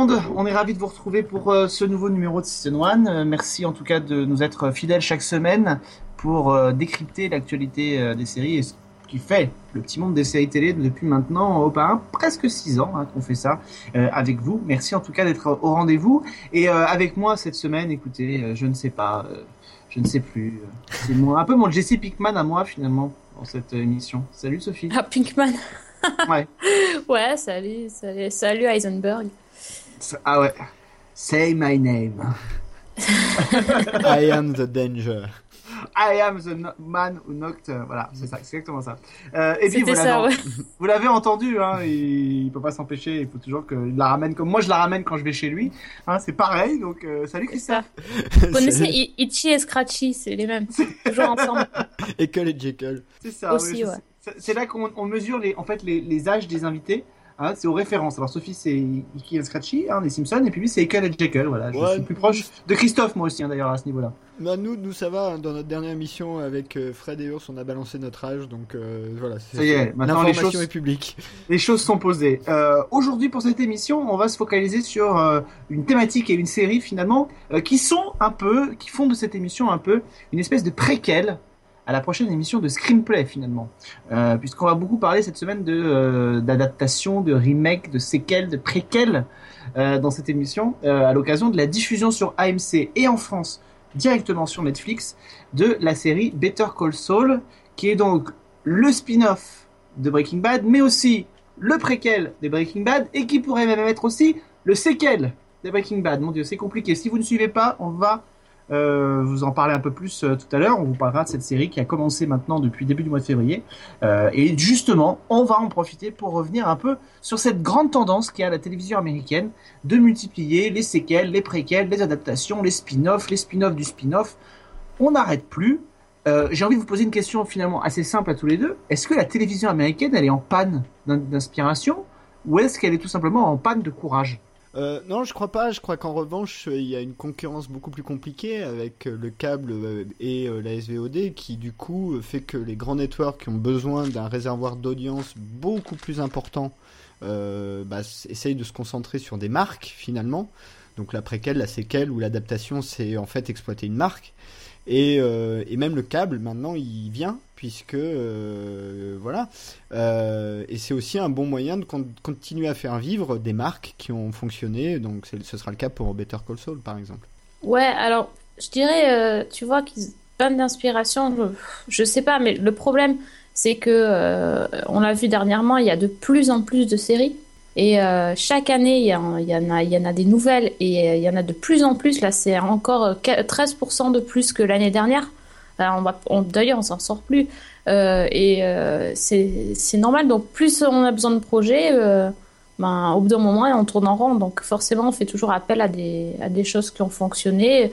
monde, on est ravis de vous retrouver pour euh, ce nouveau numéro de Season 1. Euh, merci en tout cas de nous être fidèles chaque semaine pour euh, décrypter l'actualité des séries et ce qui fait le petit monde des séries télé depuis maintenant auparavant presque 6 ans hein, qu'on fait ça avec vous. Merci en tout cas d'être au rendez-vous. Et avec moi cette semaine, écoutez, je ne sais pas, je ne sais plus. C'est un peu mon Jesse Pickman à moi finalement dans cette émission. Salut Sophie. Ah, Pinkman. Ouais. Ouais, salut, salut, salut Heisenberg. Ah ouais. Say my name. I am the danger. I am the no- man who knocked. euh, Voilà, c'est ça, c'est exactement ça. Euh, et puis vous l'avez, ouais. vous l'avez entendu, hein, il, il peut pas s'empêcher. Il faut toujours qu'il la ramène comme moi je la ramène quand je vais chez lui. Hein, c'est pareil. Donc euh, salut C'est ça. Christophe. Vous connaissez I- Itchy et Scratchy, c'est les mêmes. Toujours ensemble. École et Jekyll. C'est ça. Aussi, oui, je ouais. sais. C'est- là qu'on on mesure les, en fait les, les âges des invités. Hein, c'est aux références. Alors Sophie c'est Icky and Scratchy, hein, les Simpsons, et puis lui c'est Ekel et Jekyll. Voilà, je Ouais. suis plus proche de Christophe moi aussi hein, d'ailleurs à ce niveau-là. Bah, nous, nous, ça va. hein, Dans notre dernière émission avec euh, Fred et Urs, on a balancé notre âge. Donc euh, voilà. c'est- Ça y est, maintenant, les choses- est publique. Les choses sont posées. Euh, Aujourd'hui, pour cette émission, on va se focaliser sur euh, une thématique et une série finalement euh, qui sont un peu, qui font de cette émission un peu une espèce de préquel à la prochaine émission de Screenplay finalement, euh, puisqu'on va beaucoup parler cette semaine de euh, d'adaptation, de remake, de séquelles, de préquels euh, dans cette émission à l'occasion de la diffusion sur AMC et en France directement sur Netflix de la série Better Call Saul, qui est donc le spin-off de Breaking Bad, mais aussi le préquel de Breaking Bad et qui pourrait même être aussi le séquel de Breaking Bad. Mon Dieu, c'est compliqué. Si vous ne suivez pas, on va euh, vous en parler un peu plus euh, tout à l'heure. On vous parlera de cette série qui a commencé maintenant depuis début du mois de février. Euh, et justement, on va en profiter pour revenir un peu sur cette grande tendance qui a la télévision américaine de multiplier les séquelles, les préquels, les adaptations, les spin-offs, les spin-offs du spin-off. On n'arrête plus. J'ai envie de vous poser une question finalement assez simple à tous les deux. Est-ce que la télévision américaine, elle est en panne d'in- d'inspiration ou est-ce qu'elle est tout simplement en panne de courage? Euh, non, je crois pas. Je crois qu'en revanche, il y a une concurrence beaucoup plus compliquée avec euh, le câble euh, et la SVOD qui, du coup, fait que les grands networks qui ont besoin d'un réservoir d'audience beaucoup plus important euh, bah, essayent de se concentrer sur des marques finalement. Donc la préquelle, la séquelle ou l'adaptation, c'est en fait exploiter une marque. Et, euh, et même le câble, maintenant, il vient, puisque euh, voilà. Euh, et c'est aussi un bon moyen de con- continuer à faire vivre des marques qui ont fonctionné. Donc ce sera le cas pour Better Call Saul, par exemple. Ouais, alors, je dirais, tu vois, qu'ils panne d'inspiration, je, je sais pas, mais le problème, c'est que, on l'a vu dernièrement, il y a de plus en plus de séries. Et euh, chaque année, il y, en- a, y en a des nouvelles et euh, il y en a de plus en plus. Là, c'est encore euh, 13% de plus que l'année dernière. Alors, on on- D'ailleurs, on s'en sort plus. Euh, et euh, c'est normal. Donc, plus on a besoin de projets, euh, ben, au bout d'un moment, on tourne en rond. Donc, forcément, on fait toujours appel à des, à des choses qui ont fonctionné.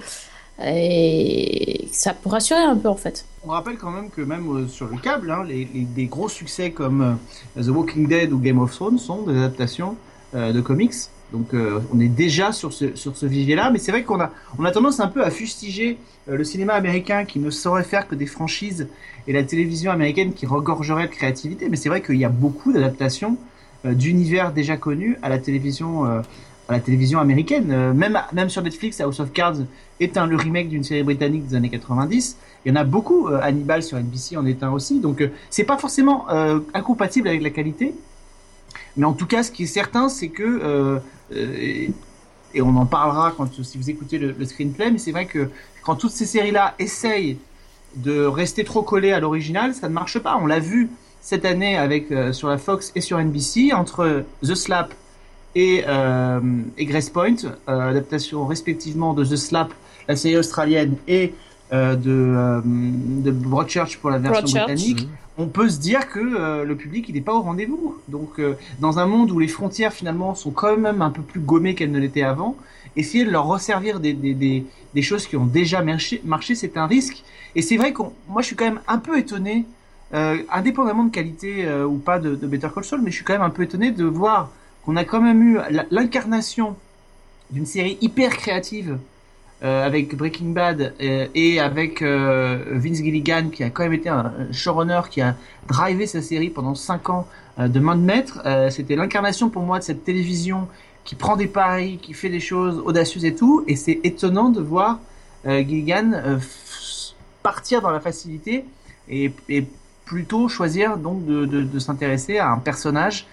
Et ça pour rassurer un peu, en fait. On rappelle quand même que même euh, sur le câble, hein, les, les- des gros succès comme euh, The Walking Dead ou Game of Thrones sont des adaptations euh, de comics. Donc on est déjà sur ce, sur ce vivier-là, mais c'est vrai qu'on a, tendance un peu à fustiger le cinéma américain qui ne saurait faire que des franchises et la télévision américaine qui regorgerait de créativité. Mais c'est vrai qu'il y a beaucoup d'adaptations d'univers déjà connus à la télévision, à la télévision américaine. Euh, même, même sur Netflix, House of Cards est un, le remake d'une série britannique des années 90. Il y en a beaucoup. euh, Hannibal sur NBC en est un aussi. Donc euh, c'est pas forcément incompatible avec la qualité. Mais en tout cas, ce qui est certain, c'est que et, on en parlera quand si vous écoutez le, screenplay. Mais c'est vrai que quand toutes ces séries-là essayent de rester trop collées à l'original, ça ne marche pas. On l'a vu cette année avec sur la Fox et sur NBC entre The Slap et, euh, et Grace Point, euh, adaptation respectivement de The Slap, la série australienne, et euh, de, euh, de Broadchurch pour la version Broadchurch. britannique, on peut se dire que euh, le public il n'est pas au rendez-vous. Donc euh, dans un monde où les frontières finalement sont quand même un peu plus gommées qu'elles ne l'étaient avant, essayer de leur resservir des, des, des, des choses qui ont déjà marché, marché c'est un risque. Et c'est vrai que moi je suis quand même un peu étonné, euh, indépendamment de qualité euh, ou pas de, de Better Call Saul, mais je suis quand même un peu étonné de voir qu'on a quand même eu l'incarnation d'une série hyper créative euh, avec Breaking Bad euh, et avec euh, Vince Gilligan qui a quand même été un showrunner qui a drivé sa série pendant 5 ans de main de maître. C'était l'incarnation pour moi de cette télévision qui prend des paris, qui fait des choses audacieuses et tout. Et c'est étonnant de voir Gilligan partir dans la facilité et, plutôt choisir donc de, s'intéresser à un personnage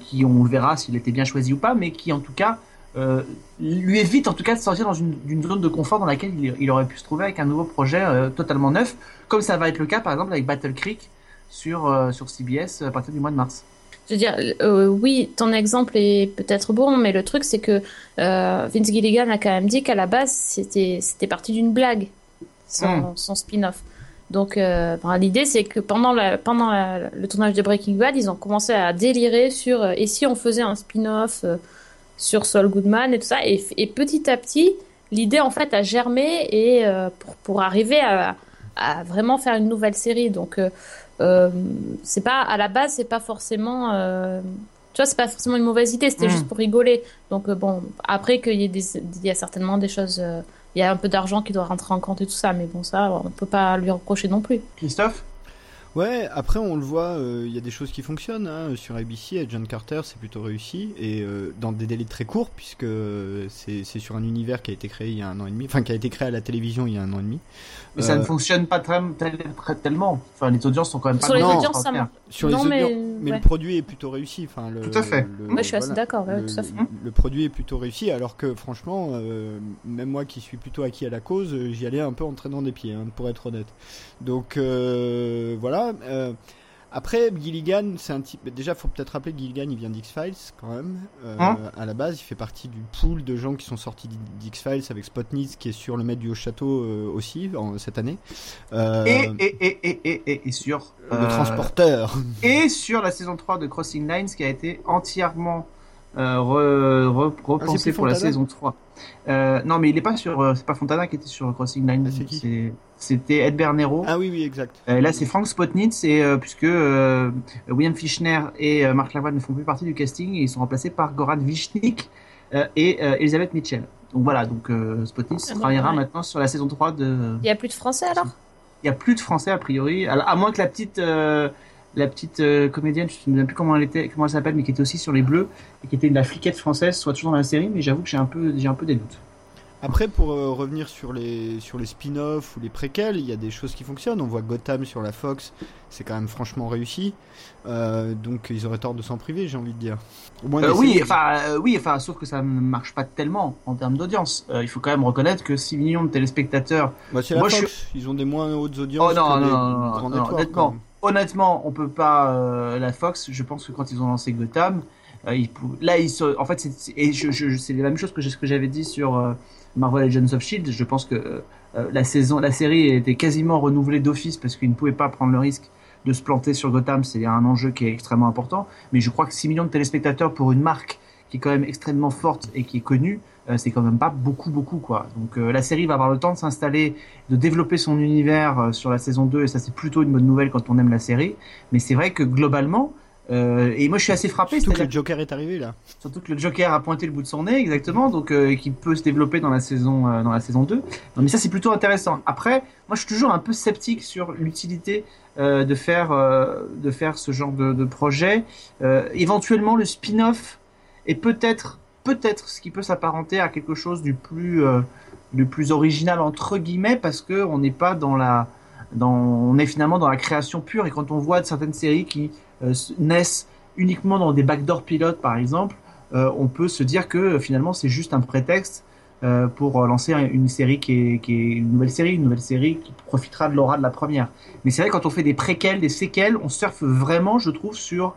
qui on le verra s'il était bien choisi ou pas, mais qui en tout cas euh, lui évite en tout cas de sortir dans une, une zone de confort dans laquelle il, il aurait pu se trouver avec un nouveau projet euh, totalement neuf, comme ça va être le cas par exemple avec Battle Creek sur euh, sur CBS à partir du mois de mars. Je veux dire, euh, oui, ton exemple est peut-être bon, mais le truc, c'est que euh, Vince Gilligan a quand même dit qu'à la base, c'était parti d'une blague, son, Mm. son spin-off. Donc, euh, enfin, l'idée, c'est que pendant, la, pendant la- le tournage de Breaking Bad, ils ont commencé à délirer sur euh, et si on faisait un spin-off euh, sur Saul Goodman et tout ça. Et, et petit à petit, l'idée, en fait, a germé et pour, pour arriver à, à vraiment faire une nouvelle série. Donc, c'est pas à la base, c'est pas forcément. tu vois, c'est pas forcément une mauvaise idée, c'était Mm. juste pour rigoler. Donc, bon, après qu'il y ait des, il y a certainement des choses. Il y a un peu d'argent qui doit rentrer en compte et tout ça, mais bon, ça, on peut pas lui reprocher non plus. Christophe? Ouais, après on le voit, euh, il y a des choses qui fonctionnent. Hein. Sur ABC, et John Carter, c'est plutôt réussi. Et euh, dans des délais très courts, puisque euh, c'est sur un univers qui a été créé il y a un an et demi. Enfin, qui a été créé à la télévision il y a un an et demi. Mais ça Euh, ne fonctionne pas très, tel- très- tellement. Enfin, les audiences sont quand même pas Sur les audiences, ça extraordinaires. Sur Non, les mais- audiences, mais ouais. le produit est plutôt réussi. Enfin, le, Tout à fait. le- Moi, je suis assez voilà. d'accord, ouais, tout à fait. le produit est plutôt réussi, alors que franchement, euh, même moi qui suis plutôt acquis à la cause, euh, j'y allais un peu en traînant des pieds, hein, pour être honnête. Donc euh, euh, après, Gilligan, c'est un type. Déjà, faut peut-être rappeler que Gilligan, il vient d'X-Files quand même. Euh, Hein à la base, il fait partie du pool de gens qui sont sortis d'X-Files avec Spotnitz, qui est sur le maître du Haut-Château euh, aussi en, cette année. Euh, Et, et, et, et, et, et, et sur le transporteur. et sur la saison 3 de Crossing Lines qui a été entièrement euh, re, re- repensée Ah, pour la Fontana saison 3. Euh, non, mais il est pas sur. euh, c'est pas Fontana qui était sur Crossing Lines. Ah, C'était Ed Bernero. Ah oui, oui, exact. Euh, là, c'est Frank Spotnitz, et, euh, puisque euh, William Fichtner et euh, Mark Lavoine ne font plus partie du casting, et ils sont remplacés par Goran Vishnik euh, et euh, Elizabeth Mitchell. Donc voilà, donc euh, Spotnitz Ah bon, travaillera ouais. maintenant sur la saison 3 de. Il y a plus de français alors? Il y a plus de français a priori, à, à moins que la petite, euh, la petite euh, comédienne, je ne me souviens plus comment elle était, comment elle s'appelle, mais qui était aussi sur les Bleus et qui était la fliquette française, soit toujours dans la série, mais j'avoue que j'ai un peu, j'ai un peu des doutes. Après, pour euh, revenir sur les, sur les spin-offs ou les préquels, il y a des choses qui fonctionnent. On voit Gotham sur la Fox, c'est quand même franchement réussi. Euh, donc ils auraient tort de s'en priver, j'ai envie de dire. Au moins, Euh, d'essayer. oui, enfin, oui, enfin, sauf que ça ne marche pas tellement en termes d'audience. Il faut quand même reconnaître que 6 millions de téléspectateurs Bah, c'est la moi, je ils ont des moins hautes audiences Oh non, que non, non, honnêtement. on peut pas euh, la Fox. Je pense que quand ils ont lancé Gotham, euh, là en fait c'est et c'est la même chose que ce que j'avais dit sur euh, Marvel Legends of Shield. Je pense que euh, la saison, la série était quasiment renouvelée d'office parce qu'ils ne pouvaient pas prendre le risque de se planter sur Gotham. C'est un enjeu qui est extrêmement important. Mais je crois que 6 millions de téléspectateurs pour une marque qui est quand même extrêmement forte et qui est connue, euh, c'est quand même pas beaucoup beaucoup quoi. Donc euh, la série va avoir le temps de s'installer, de développer son univers euh, sur la saison 2 et ça c'est plutôt une bonne nouvelle quand on aime la série. Mais c'est vrai que globalement, et moi je suis assez frappé, Surtout que le Joker est arrivé là. surtout que le Joker a pointé le bout de son nez exactement, donc qui peut se développer dans la saison dans la saison 2. Non, mais ça c'est plutôt intéressant. Après, moi je suis toujours un peu sceptique sur l'utilité de faire de faire ce genre de, de projet. Éventuellement le spin-off est peut-être peut-être ce qui peut s'apparenter à quelque chose du plus euh, du plus original entre guillemets parce que on n'est pas dans la on est finalement dans la création pure et quand on voit certaines séries qui euh, naissent uniquement dans des backdoor pilotes par exemple euh, on peut se dire que finalement c'est juste un prétexte pour lancer un- une série qui est, qui est une nouvelle série, une nouvelle série qui profitera de l'aura de la première. Mais c'est vrai quand on fait des préquels, des séquelles, on surfe vraiment, je trouve, sur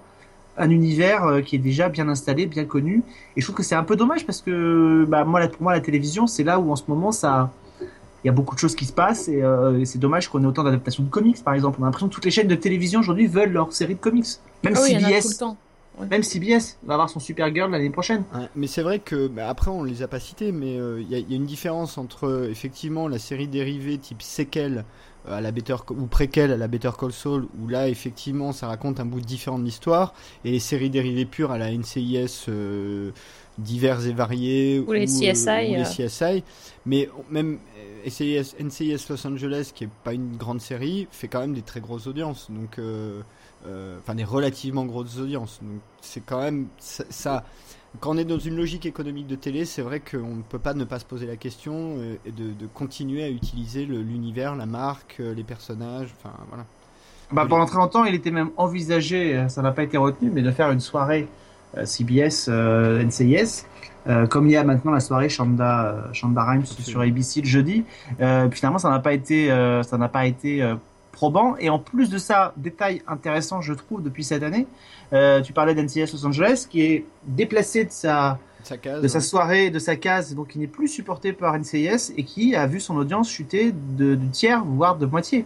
un univers euh, qui est déjà bien installé, bien connu. Et je trouve que c'est un peu dommage parce que bah, moi, pour moi, la télévision, c'est là où en ce moment ça, il y a beaucoup de choses qui se passent et, euh, et c'est dommage qu'on ait autant d'adaptations de comics, par exemple. On a l'impression que toutes les chaînes de télévision aujourd'hui veulent leur série de comics. Même Ah oui, il y en a tout le CBS, temps. même CBS va avoir son Supergirl l'année prochaine. Ouais, mais c'est vrai que bah, après on les a pas cités, mais euh, il y, y a une différence entre effectivement la série dérivée type séquelle euh, à la Better ou préquelle à la Better Call Saul, où là effectivement ça raconte un bout différent de l'histoire, et les séries dérivées pures à la NCIS euh, divers et variés Ou les CSI, ou les euh. CSI. Mais même euh, NCIS, NCIS Los Angeles, qui est pas une grande série, fait quand même des très grosses audiences. Donc, euh, euh, enfin, des relativement grosses audiences. Donc, c'est quand même ça, ça- Quand on est dans une logique économique de télé, c'est vrai qu'on ne peut pas ne pas se poser la question euh, et de, de continuer à utiliser l'univers, la marque, euh, les personnages. Enfin, voilà. Bah, pendant très longtemps, il était même envisagé, euh, ça n'a pas été retenu, mais de faire une soirée euh, CBS euh, NCIS, euh, comme il y a maintenant la soirée Shonda, Shonda Rhimes sur ABC le jeudi. Finalement, ça n'a pas été, ça n'a pas été probant. Et en plus de ça, détail intéressant, je trouve, depuis cette année, euh, tu parlais d'NCIS Los Angeles, qui est déplacé de sa Sa case. de sa soirée, de sa case, donc il n'est plus supporté par NCIS et qui a vu son audience chuter de, de tiers, voire de moitié.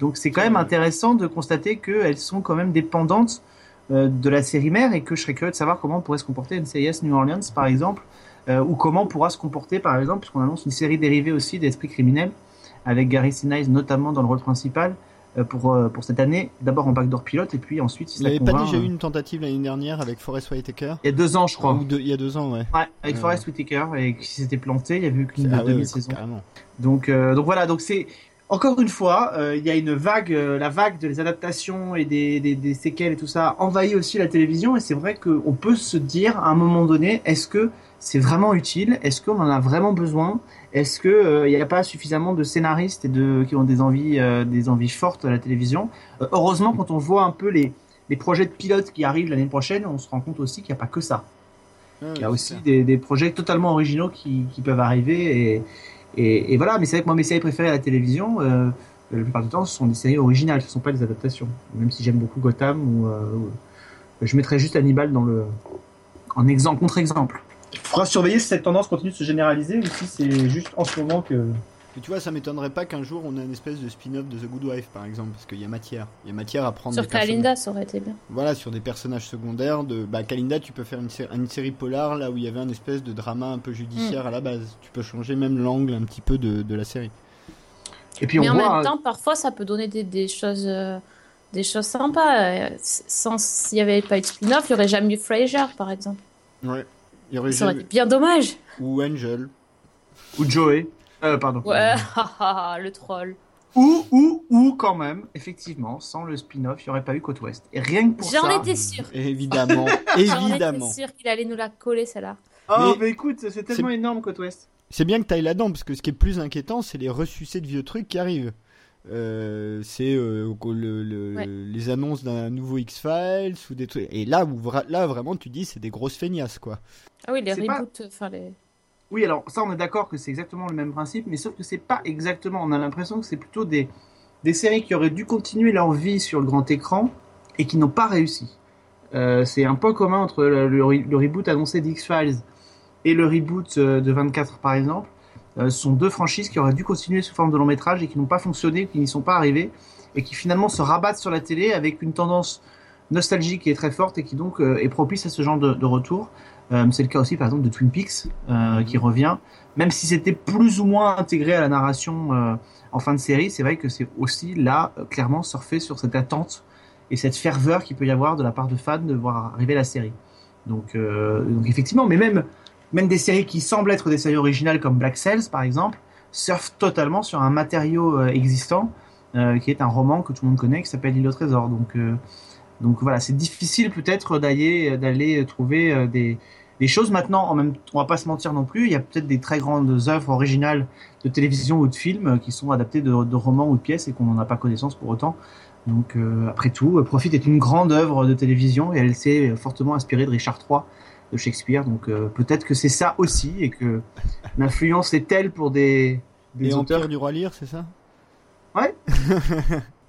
Donc c'est quand même intéressant de constater qu'elles sont quand même dépendantes euh, de la série mère et que je serais curieux de savoir comment pourrait se comporter NCIS New Orleans par exemple, euh, ou comment pourra se comporter par exemple, puisqu'on annonce une série dérivée aussi d'Esprit criminel avec Gary Sinise notamment dans le rôle principal euh, pour, euh, pour cette année, d'abord en backdoor pilote et puis ensuite si Il n'y avait pas déjà euh, eu une tentative l'année dernière avec Forest Whitaker il y a deux ans je crois. Ou deux- Il y a deux ans, ouais. Ouais, avec Euh. Forest Whitaker et qui s'était planté, il y a eu qu'une Ah ouais, demi-saison. Donc, euh, donc voilà, donc c'est encore une fois, euh, il y a une vague, euh, la vague de les adaptations et des, des, des séquelles et tout ça envahit aussi la télévision et c'est vrai qu'on peut se dire à un moment donné, est-ce que c'est vraiment utile? Est-ce qu'on en a vraiment besoin? Est-ce que euh, il n'y a pas suffisamment de scénaristes et de qui ont des envies, euh, des envies fortes à la télévision? Euh, Heureusement, quand on voit un peu les les projets de pilotes qui arrivent l'année prochaine, on se rend compte aussi qu'il n'y a pas que ça. Ouais, Il y a aussi des, des projets totalement originaux qui, qui peuvent arriver et, et, et voilà. Mais c'est vrai que moi mes séries préférées à la télévision, euh, la plupart du temps, ce sont des séries originales, ce ne sont pas des adaptations. Même si j'aime beaucoup Gotham ou, euh, je mettrais juste Hannibal dans le en exemple contre-exemple. Il faudra surveiller si cette tendance continue de se généraliser ou si c'est juste en ce moment que. Mais tu vois, ça m'étonnerait pas qu'un jour on ait une espèce de spin-off de The Good Wife, par exemple, parce qu'il y a matière. Il y a matière à prendre Sur des Kalinda, ça aurait été bien. Voilà, sur des personnages secondaires. De... Bah, Kalinda, tu peux faire une, sé- une série polar là où il y avait un espèce de drama un peu Mm. judiciaire à la base. Tu peux changer même l'angle un petit peu de, de la série. Et puis Mais en voit. même temps, parfois, ça peut donner des, des choses, euh, des choses sympas. Euh, Sans, s'il n'y avait pas eu de spin-off, il n'y aurait jamais eu Frasier, par exemple. Ouais. Il aurait Ça aurait été bien dommage. Ou Angel. Ou Joey. Euh, pardon. Ouais, haha, le troll. Ou, ou, ou quand même, effectivement, sans le spin-off, il n'y aurait pas eu Côte Ouest. Et rien que pour ça. J'en étais sûre. Évidemment. J'en étais évidemment. sûre qu'il allait nous la coller, celle-là. Oh, Mais- mais écoute, c'est tellement énorme Côte Ouest. C'est bien que tu ailles là-dedans, parce que ce qui est plus inquiétant, c'est les ressucés de vieux trucs qui arrivent. Euh, c'est euh, le- le- Ouais. les annonces d'un nouveau X-Files ou des trucs. Et là, où, là vraiment, tu dis, c'est des grosses feignasses, quoi. Ah oui, les C'est pas- reboots, enfin les. Oui, alors ça, on est d'accord que c'est exactement le même principe, mais sauf que c'est pas exactement. On a l'impression que c'est plutôt des, des séries qui auraient dû continuer leur vie sur le grand écran et qui n'ont pas réussi. Euh, c'est un point commun entre le, le re- le reboot annoncé d'X-Files et le reboot de 24, par exemple. Euh, sont deux franchises qui auraient dû continuer sous forme de long métrage et qui n'ont pas fonctionné, qui n'y sont pas arrivées, et qui finalement se rabattent sur la télé avec une tendance nostalgique qui est très forte et qui donc euh, est propice à ce genre de, retour. Euh, c'est le cas aussi par exemple de Twin Peaks qui revient, même si c'était plus ou moins intégré à la narration en fin de série, c'est vrai que c'est aussi là clairement surfer sur cette attente et cette ferveur qu'il peut y avoir de la part de fans de voir arriver la série. Donc effectivement, mais même même des séries qui semblent être des séries originales comme Black Cells par exemple surfent totalement sur un matériau euh, existant euh, qui est un roman que tout le monde connaît qui s'appelle L'île au trésor. Donc euh, donc voilà, c'est difficile peut-être d'aller d'aller trouver des des choses maintenant en même on va pas se mentir non plus, il y a peut-être des très grandes œuvres originales de télévision ou de films qui sont adaptées de, romans ou de pièces et qu'on n'en a pas connaissance pour autant. Donc après tout, Profit est une grande œuvre de télévision et elle s'est fortement inspirée de Richard III de Shakespeare. Donc euh, peut-être que c'est ça aussi et que l'influence est telle pour des, des Et auteurs du Roi Lear, c'est ça?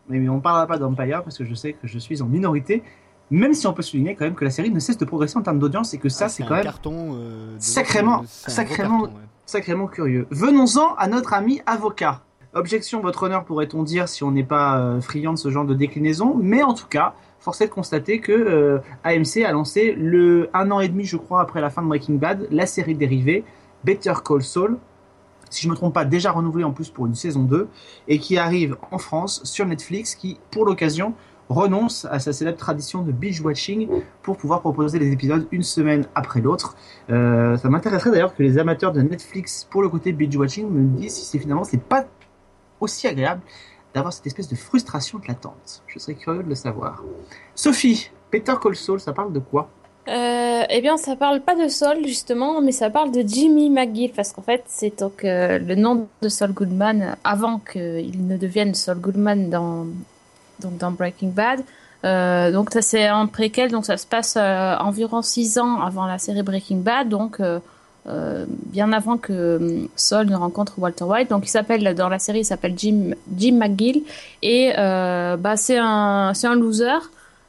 Mais on ne parlera pas d'Empire parce que je sais que je suis en minorité. Même si on peut souligner quand même que la série ne cesse de progresser en termes d'audience et que ça, Ah, c'est un quand même carton. euh, de- sacrément- sacrément- carton, ouais. sacrément curieux. Venons-en à notre ami avocat. Objection, votre honneur, pourrait-on dire si on n'est pas euh, friand de ce genre de déclinaison, mais en tout cas, force est de constater que euh, AMC a lancé le un an et demi, je crois, après la fin de Breaking Bad, la série dérivée Better Call Saul, si je me trompe pas, déjà renouvelée en plus pour une saison 2, et qui arrive en France sur Netflix, qui, pour l'occasion, renonce à sa célèbre tradition de binge watching pour pouvoir proposer les épisodes une semaine après l'autre. Euh, ça m'intéresserait d'ailleurs que les amateurs de Netflix pour le côté binge watching me disent si c'est finalement c'est pas aussi agréable d'avoir cette espèce de frustration de l'attente. Je serais curieux de le savoir. Sophie, Peter Call Saul, ça parle de quoi? Euh, eh bien, ça parle pas de Saul justement, mais ça parle de Jimmy McGill parce qu'en fait, c'est donc euh, le nom de Saul Goodman avant qu'il ne devienne Saul Goodman dans donc dans Breaking Bad. Euh, donc ça c'est un préquel, donc ça se passe environ six ans avant la série Breaking Bad, donc euh, bien avant que euh, Saul ne rencontre Walter White. Donc il s'appelle dans la série il s'appelle Jim Jim McGill et euh, bah c'est un c'est un loser,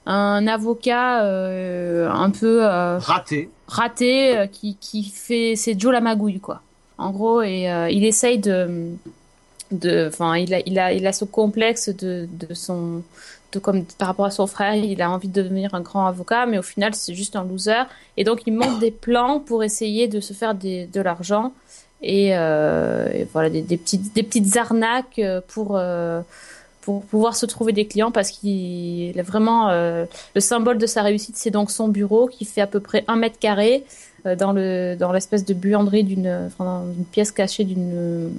un avocat euh, un peu euh, Raté. raté qui, qui fait c'est Joe la magouille quoi en gros et euh, il essaye de de enfin il a il a il a ce complexe de de son de comme par rapport à son frère il a envie de devenir un grand avocat mais au final c'est juste un loser. Et donc il monte des plans pour essayer de se faire des, de l'argent et, euh, et voilà des, des petites des petites arnaques pour euh, pour pouvoir se trouver des clients parce qu'il est vraiment euh, le symbole de sa réussite, c'est donc son bureau qui fait à peu près un mètre carré euh, dans le dans l'espèce de buanderie d'une enfin, une pièce cachée d'une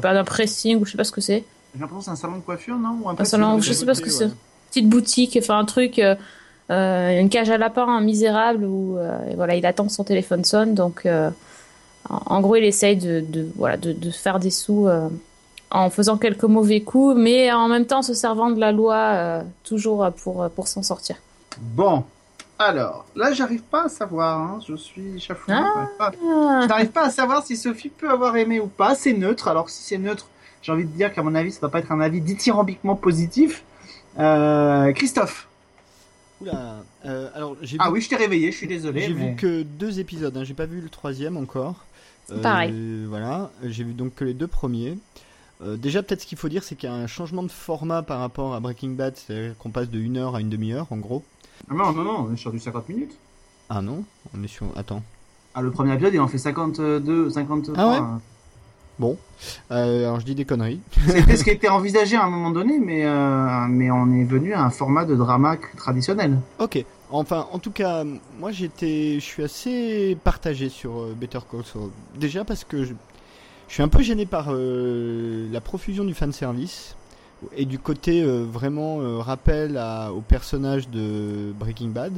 d'un pressing ou je sais pas ce que c'est J'ai l'impression que c'est un salon de coiffure, non Ou un un salon je sais pas ce que c'est petite boutique enfin un truc euh, euh, une cage à lapin un misérable où euh, voilà il attend que son téléphone sonne donc euh, en, en gros il essaye de, de voilà de, de faire des sous en faisant quelques mauvais coups mais en même temps se servant de la loi toujours pour pour s'en sortir Bon. Alors, là, j'arrive pas à savoir. hein. Je suis chafouin. Ah. Je n'arrive pas à savoir si Sophie peut avoir aimé ou pas. C'est neutre. Alors, si c'est neutre, j'ai envie de dire qu'à mon avis, ça doit pas être un avis dithyrambiquement positif. Euh, Christophe. Oula, euh, alors j'ai Ah vu, oui, je t'ai réveillé. Je suis désolé. j'ai mais- vu que deux épisodes, hein, j'ai pas vu le troisième encore. Euh, Pareil. Voilà, j'ai vu donc que les deux premiers. Euh, déjà, peut-être ce qu'il faut dire, c'est qu'il y a un changement de format par rapport à Breaking Bad, c'est-à-dire qu'on passe de 1 heure à une demi-heure, en gros. Ah non, non, non, on est sur du 50 minutes. Ah non On est sur. Attends. Ah, le premier épisode, il en fait 52, 53. Ah ouais? Bon. Euh, alors je dis des conneries. C'était ce qui était envisagé à un moment donné, mais, euh, mais on est venu à un format de drama traditionnel. Ok. Enfin, en tout cas, moi j'étais, je suis assez partagé sur euh, Better Call Saul. Déjà parce que je, je suis un peu gêné par euh, la profusion du fan service et du côté vraiment rappel à, au personnage de Breaking Bad.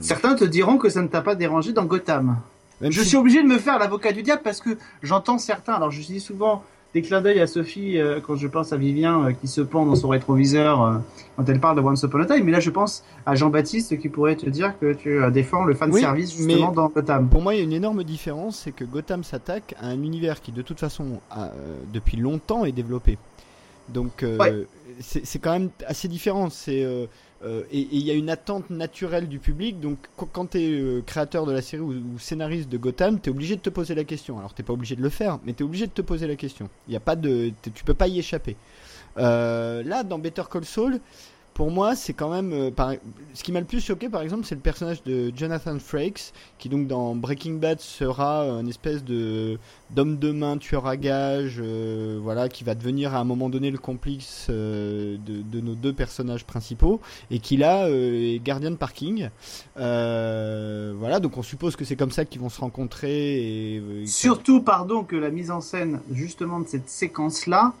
Certains te diront que ça ne t'a pas dérangé dans Gotham. Même Je si- suis obligé de me faire l'avocat du diable parce que j'entends certains. Alors je dis souvent des clins d'œil à Sophie euh, quand je pense à Vivien euh, qui se pend dans son rétroviseur euh, quand elle parle de Once Upon a Time. Mais là je pense à Jean-Baptiste qui pourrait te dire que tu défends le fan Oui, service mais- justement dans Gotham. Pour moi, il y a une énorme différence, c'est que Gotham s'attaque à un univers qui, de toute façon, a, depuis longtemps est développé. Donc, euh, Ouais. c'est quand même assez différent. C'est euh, euh, et il y a une attente naturelle du public. Donc, qu- quand tu es créateur de la série ou, ou scénariste de Gotham, tu es obligé de te poser la question. Alors, t'es pas obligé de le faire, mais tu es obligé de te poser la question. Il y a pas de, tu peux pas y échapper. Euh, là, dans Better Call Saul, pour moi, c'est quand même. euh, Ce qui m'a le plus choqué, par exemple, c'est le personnage de Jonathan Frakes, qui donc dans Breaking Bad sera un espèce de d'homme de main, tueur à gages, euh, voilà, qui va devenir à un moment donné le complice euh, de, nos deux personnages principaux, et qui là euh, est gardien de parking. Euh, voilà, donc on suppose que c'est comme ça qu'ils vont se rencontrer. Euh, Surtout, pardon, que la mise en scène justement de cette séquence-là,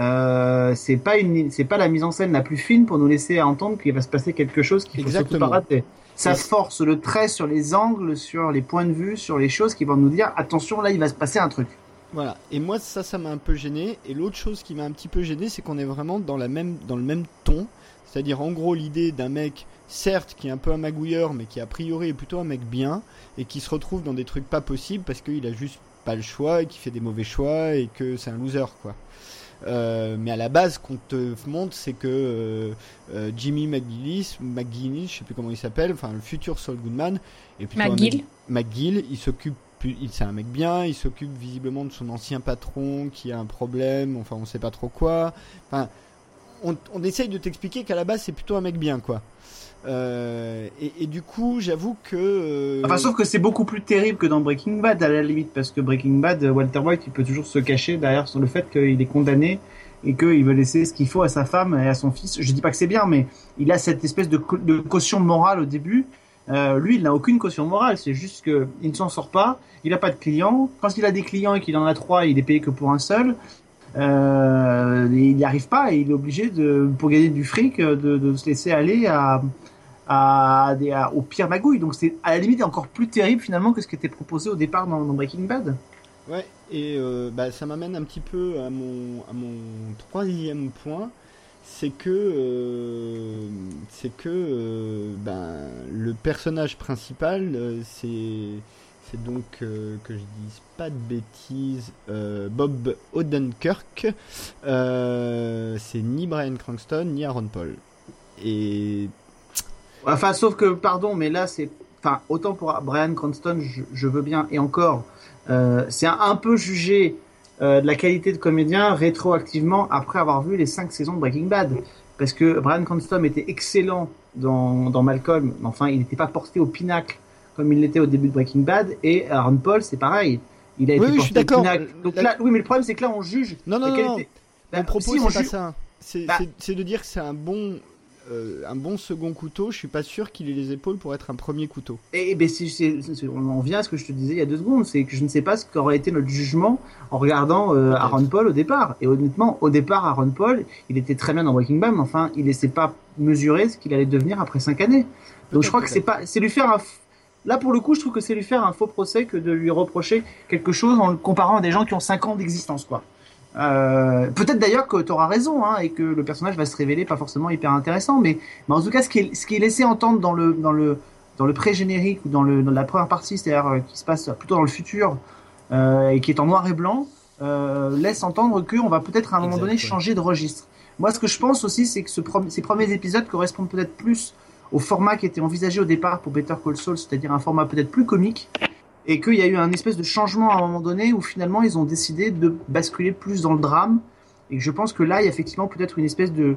euh, c'est pas une, c'est pas la mise en scène la plus fine pour nous laisser à entendre qu'il va se passer quelque chose qu'il faut surtout pas rater. Ça force le trait sur les angles, sur les points de vue, sur les choses qui vont nous dire attention là il va se passer un truc. Voilà. Et moi, ça, ça m'a un peu gêné. Et l'autre chose qui m'a un petit peu gêné, c'est qu'on est vraiment dans la même, dans le même ton. C'est-à-dire, en gros, l'idée d'un mec, certes, qui est un peu un magouilleur, mais qui a priori est plutôt un mec bien, et qui se retrouve dans des trucs pas possibles parce qu'il a juste pas le choix, et qui fait des mauvais choix, et que c'est un loser, quoi. Euh, mais à la base, qu'on te montre, c'est que euh, euh, Jimmy McGillis, McGinnis, je sais plus comment il s'appelle, enfin le futur Saul Goodman, plutôt un McGill. McGill, il s'occupe, c'est un mec bien, il s'occupe visiblement de son ancien patron qui a un problème, enfin on sait pas trop quoi. Enfin, on, essaye de t'expliquer qu'à la base c'est plutôt un mec bien quoi. Euh, et, du coup, j'avoue que. euh, Enfin, sauf que c'est beaucoup plus terrible que dans Breaking Bad à la limite, parce que Breaking Bad, Walter White, il peut toujours se cacher derrière sur le fait qu'il est condamné et qu'il veut laisser ce qu'il faut à sa femme et à son fils. Je dis pas que c'est bien, mais il a cette espèce de, caution morale au début. Euh, lui, il n'a aucune caution morale, c'est juste que il ne s'en sort pas, il n'a pas de clients. Quand il a des clients et qu'il en a trois, il est payé que pour un seul. Euh, il n'y arrive pas et il est obligé de, pour gagner du fric, de, de se laisser aller à, à, des, à- au pire magouille. Donc c'est à la limite encore plus terrible finalement que ce qui était proposé au départ dans, Breaking Bad. Ouais, et euh, bah, ça m'amène un petit peu à mon, à mon troisième point, c'est que, euh, c'est que euh, ben, le personnage principal, euh, c'est, c'est donc, euh, que je dise pas de bêtises, euh, Bob Odenkirk, euh, c'est ni Brian Cranston ni Aaron Paul. Et Enfin, sauf que, pardon, mais là, c'est. Enfin, autant pour Brian Cranston, je, veux bien, et encore, c'est un, peu jugé de la qualité de comédien rétroactivement après avoir vu les cinq saisons de Breaking Bad. Parce que Brian Cranston était excellent dans, dans Malcolm, enfin, il n'était pas porté au pinacle comme il l'était au début de Breaking Bad, et Aaron Paul, c'est pareil. Il a été Oui, oui, je suis d'accord. Donc La- là, oui, mais le problème, c'est que là, on juge non, non, non, qualité. Bah, Mon propos, si, on c'est pas ça. C'est Bah. c'est- de dire que c'est un bon, euh, un bon second couteau. Je suis pas sûr qu'il ait les épaules pour être un premier couteau. Et, ben, c'est- c'est- c'est- on en vient à ce que je te disais il y a deux secondes, c'est que je ne sais pas ce qu'aurait été notre jugement en regardant euh. Aaron Paul au départ. Et honnêtement, au départ, Aaron Paul, il était très bien dans Breaking Bad, mais enfin, il laissait pas mesurer ce qu'il allait devenir après cinq années. Donc je crois que c'est pas, c'est lui faire un, là pour le coup, je trouve que c'est lui faire un faux procès que de lui reprocher quelque chose en le comparant à des gens qui ont cinq ans d'existence, quoi. Euh, peut-être d'ailleurs que tu auras raison hein, et que le personnage va se révéler pas forcément hyper intéressant, mais, mais en tout cas, ce qui est, ce qui est laissé entendre dans le, dans le, dans le pré-générique ou dans, le, dans la première partie, c'est-à-dire euh, qui se passe plutôt dans le futur euh, et qui est en noir et blanc, laisse entendre qu'on va peut-être à un moment donné changer de registre. Moi, ce que je pense aussi, c'est que ce ces premiers épisodes correspondent peut-être plus au format qui était envisagé au départ pour Better Call Saul, c'est-à-dire un format peut-être plus comique, et qu'il y a eu un espèce de changement à un moment donné où finalement ils ont décidé de basculer plus dans le drame, et que je pense que là, il y a effectivement peut-être une espèce de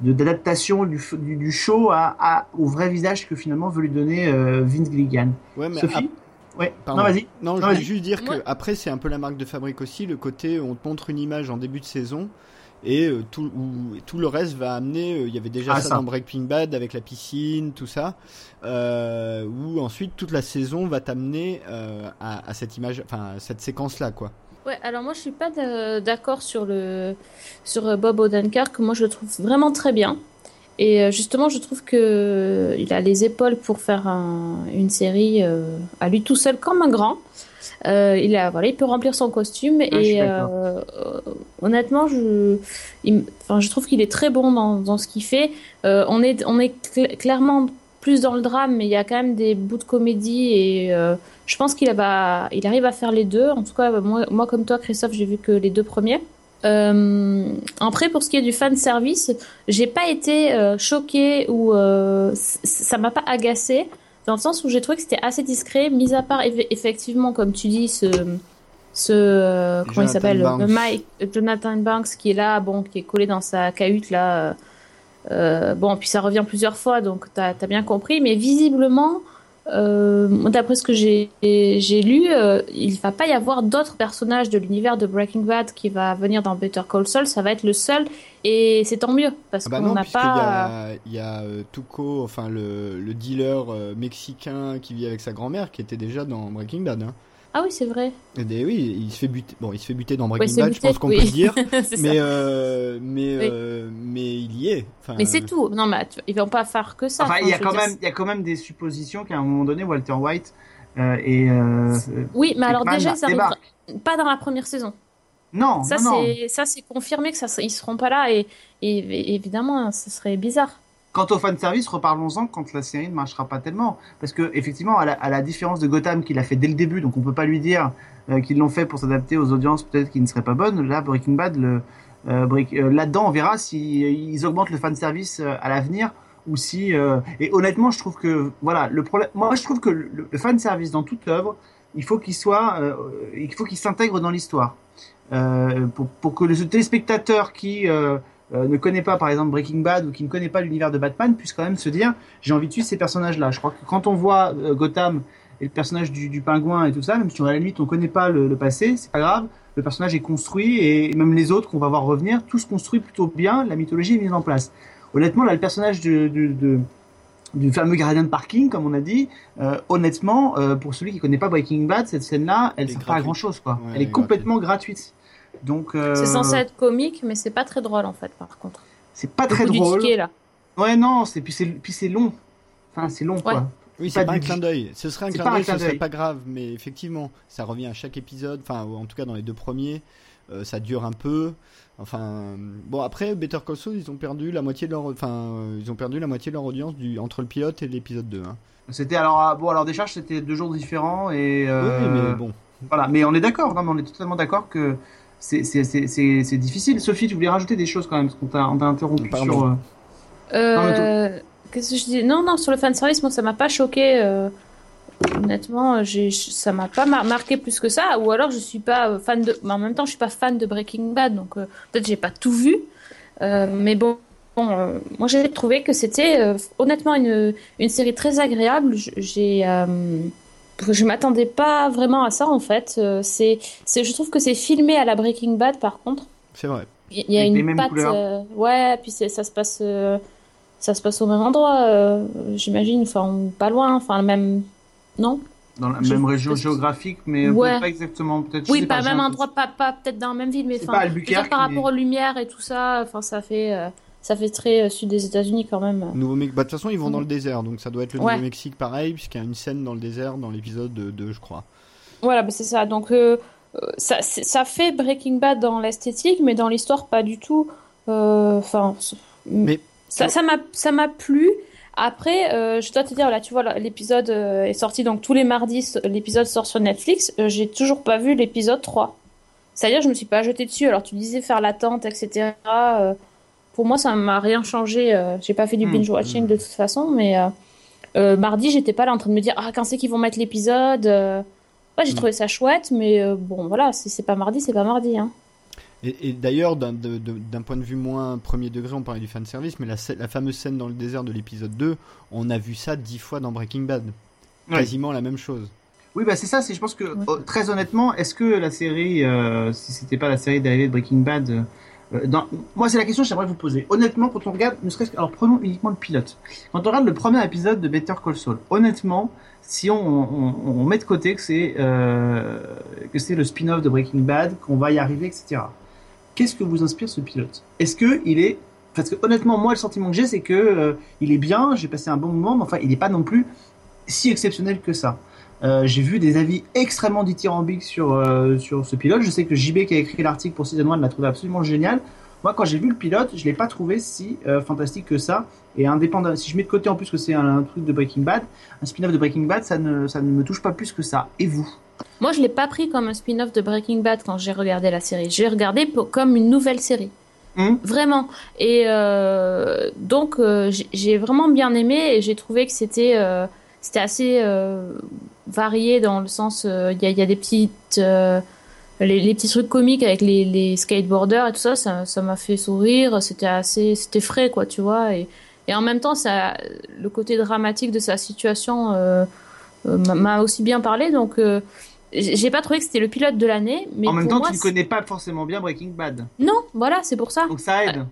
d'adaptation du, du, du show à, à- au vrai visage que finalement veut lui donner euh, Vince Gilligan. Ouais, mais Sophie Ouais, Pardon. non vas-y. Non, je voulais juste dire que après c'est un peu la marque de fabrique aussi, le côté on te montre une image en début de saison et euh, tout, où- tout le reste va amener. euh, Il y avait déjà Ah, ça, ça. dans Breaking Bad avec la piscine, tout ça, euh, où ensuite toute la saison va t'amener euh, à, à cette image, enfin cette séquence là quoi. Ouais, alors moi je suis pas d'accord sur le sur Bob Odenkirk, moi je le trouve vraiment très bien. Et justement, je trouve que il a les épaules pour faire un- une série euh, à lui tout seul comme un grand. Euh, il a voilà, il peut remplir son costume suis et euh, honnêtement, je enfin je trouve qu'il est très bon dans dans ce qu'il fait. Euh, on est on est cl- clairement plus dans le drame, mais il y a quand même des bouts de comédie et euh, je pense qu'il il arrive à faire les deux. En tout cas, moi, moi comme toi, Christophe, j'ai vu que les deux premiers. Euh, après, pour ce qui est du fan service, j'ai pas été euh, choquée ou euh, ça m'a pas agacée dans le sens où j'ai trouvé que c'était assez discret, mis à part eff- effectivement, comme tu dis, ce ce euh, comment il s'appelle, Banks. euh, Mike Jonathan Banks qui est là, bon, qui est collé dans sa cahute là. euh, euh, bon, puis ça revient plusieurs fois, donc t'as as bien compris. Mais visiblement, euh, d'après ce que j'ai j'ai lu, euh, il va pas y avoir d'autres personnages de l'univers de Breaking Bad qui va venir dans Better Call Saul. Ça va être le seul, et c'est tant mieux parce Ah bah qu'on n'a pas. y a, il y a euh, Tuco, enfin le, le dealer euh, mexicain qui vit avec sa grand-mère, qui était déjà dans Breaking Bad. Hein. Ah oui, c'est vrai. Et des- oui, il se fait buter. Bon, il se fait buter dans Breaking Bad, je pense qu'on oui. peut le dire. Mais euh, mais Oui. euh, mais il y est. Enfin, Mais c'est tout. Non, mais ils vont pas faire que ça. Enfin, il y a quand même, il y a quand même des suppositions qu'à un moment donné, Walter White euh, et euh, Oui, mais alors déjà, ça arrivera débarque. pas dans la première saison. Non, Ça, c'est ça, c'est confirmé que ça, ils seront pas là et, et- et évidemment, ce serait bizarre. Quant au fan service, reparlons-en quand la série ne marchera pas tellement. Parce que, effectivement, à la, à la différence de Gotham qu'il a fait dès le début, donc on peut pas lui dire euh, qu'ils l'ont fait pour s'adapter aux audiences peut-être qui ne seraient pas bonnes. Là, Breaking Bad, le, euh, euh, là-dedans, on verra si euh, augmentent le fan service euh, à l'avenir ou si. euh, et honnêtement, je trouve que, voilà, le problème. Moi, je trouve que le, le fan service dans toute œuvre, il faut qu'il soit, il faut qu'il s'intègre dans l'histoire. Pour, pour que le téléspectateur qui euh, ne connaît pas par exemple Breaking Bad ou qui ne connaît pas l'univers de Batman puisse quand même se dire j'ai envie de suivre ces personnages là je crois que quand on voit euh, Gotham et le personnage du, du pingouin et tout ça, même si à la limite on connaît pas le, le passé, c'est pas grave. Le personnage est construit et même les autres qu'on va voir revenir, tout se construit plutôt bien. La mythologie est mise en place. Honnêtement, là, le personnage de, de, de- du fameux gardien de parking, comme on a dit, euh, honnêtement, euh, pour celui qui connaît pas Breaking Bad, cette scène-là, elle sert pas à grand chose, quoi. Ouais, elle est elle est complètement gratuite. Donc, euh, C'est censé être comique, mais c'est pas très drôle en fait, par contre. c'est pas Le très coup du drôle. ticket là. Ouais, non, c'est puis c'est puis c'est long. Enfin, c'est long, Ouais. quoi. Oui, c'est pas un du- clin d'œil. Ce serait un clin d'œil, ce serait pas grave, mais effectivement, ça revient à chaque épisode, enfin, en tout cas dans les deux premiers, euh, ça dure un peu. Enfin, bon après Better Call Saul, ils ont perdu la moitié de leur, enfin, euh, ils ont perdu la moitié de leur audience du entre le pilote et l'épisode 2. Hein. C'était alors bon, alors des charges, c'était deux jours différents et euh, Oui, mais bon. voilà. Mais on est d'accord, non, mais on est totalement d'accord que c'est difficile. Sophie, tu voulais rajouter des choses quand même parce qu'on t'a interrompu Pardon. sur. euh, Euh, Qu'est-ce que je dis? Non, non, sur le fanservice, moi ça m'a pas choqué. euh, honnêtement, j'ai, ça m'a pas mar- marqué plus que ça. Ou alors je suis pas euh, fan de. Mais en même temps, je suis pas fan de Breaking Bad, donc euh, peut-être j'ai pas tout vu. Euh, mais bon, bon euh, moi j'ai trouvé que c'était euh, honnêtement une, une série très agréable. J'ai. Je m'attendais pas vraiment à ça en fait. Euh, c'est, je trouve que c'est filmé à la Breaking Bad par contre. C'est vrai. Il y a Avec une patte, euh, ouais, puis c'est- ça se passe, euh, ça se passe au même endroit, euh, j'imagine, enfin pas loin, enfin le même, non? dans la même région géographique, mais Ouais. pas exactement. Peut-être. Oui, pas j'ai même endroit, pas, pas peut-être dans la même ville, mais enfin, pas par mais- rapport aux lumières et tout ça, enfin ça fait, euh, ça fait très euh, sud des États-Unis quand même. Nouveau Mexique. Bah, de toute façon, ils vont dans le désert, donc ça doit être le Ouais. Nouveau-Mexique pareil, puisqu'il y a une scène dans le désert dans l'épisode 2, je crois. Voilà, bah, c'est ça. Donc euh, euh, ça, ça fait Breaking Bad dans l'esthétique, mais dans l'histoire pas du tout. Euh, Enfin, Mais ça, m'a, ça m'a plu. Après, euh, je dois te dire, là, tu vois, l'épisode euh, est sorti donc tous les mardis. L'épisode sort sur Netflix. Euh, j'ai toujours pas vu l'épisode 3. C'est-à-dire, je me suis pas jetée dessus. Alors, tu disais faire l'attente, etc. Pour moi, ça m'a rien changé. Euh, j'ai pas fait du Hmm. binge watching de toute façon, mais euh, euh, mardi, j'étais pas là en train de me dire, ah, quand c'est qu'ils vont mettre l'épisode. Euh, Ouais, j'ai Hmm. trouvé ça chouette, mais euh, bon, voilà, si c'est pas mardi, c'est pas mardi. Hein. Et, et d'ailleurs, d'un de- de- d'un point de vue moins premier degré, on parlait du fanservice, mais la, fameuse scène dans le désert de l'épisode 2, on a vu ça dix fois dans Breaking Bad. Ouais. Quasiment la même chose. Oui, bah c'est ça. C'est je pense que Ouais. oh, très honnêtement, est-ce que la série, euh, si c'était pas la série d'arrivée de Breaking Bad, dans... moi c'est la question que j'aimerais vous poser. Honnêtement, quand on regarde, ne serait-ce que, alors prenons uniquement le pilote. Quand on regarde le premier épisode de Better Call Saul, honnêtement, si on, met de côté que c'est euh, que c'est le spin-off de Breaking Bad, qu'on va y arriver, etc. Qu'est-ce que vous inspire ce pilote? Est-ce que il est parce que honnêtement, moi le sentiment que j'ai, c'est que euh, il est bien, j'ai passé un bon moment, mais enfin, il n'est pas non plus si exceptionnel que ça. Euh, j'ai vu des avis extrêmement dithyrambiques sur, euh, sur ce pilote. Je sais que JB qui a écrit l'article pour Season 1 l'a trouvé absolument génial. Moi, quand j'ai vu le pilote, je l'ai pas trouvé si euh, fantastique que ça. Et indépendant, si je mets de côté en plus que c'est un, un truc de Breaking Bad, un spin-off de Breaking Bad, ça ne, ça ne me touche pas plus que ça. Et vous? Moi, je l'ai pas pris comme un spin-off de Breaking Bad quand j'ai regardé la série. J'ai regardé pour- comme une nouvelle série. Hum Vraiment. Et euh, donc, euh, j'ai- vraiment bien aimé et j'ai trouvé que c'était euh, c'était assez varié dans le sens, euh, il y, a, il y a des petites. euh, les, les petits trucs comiques avec les, les skateboarders et tout ça, ça ça m'a fait sourire. C'était assez. C'était frais, quoi, tu vois. Et, et en même temps, ça, le côté dramatique de sa situation euh, euh, m'a- aussi bien parlé. Donc, euh, j'ai pas trouvé que c'était le pilote de l'année. Mais En même pour temps, moi, tu ne connais pas forcément bien Breaking Bad. Non, voilà, c'est pour ça. Donc ça aide.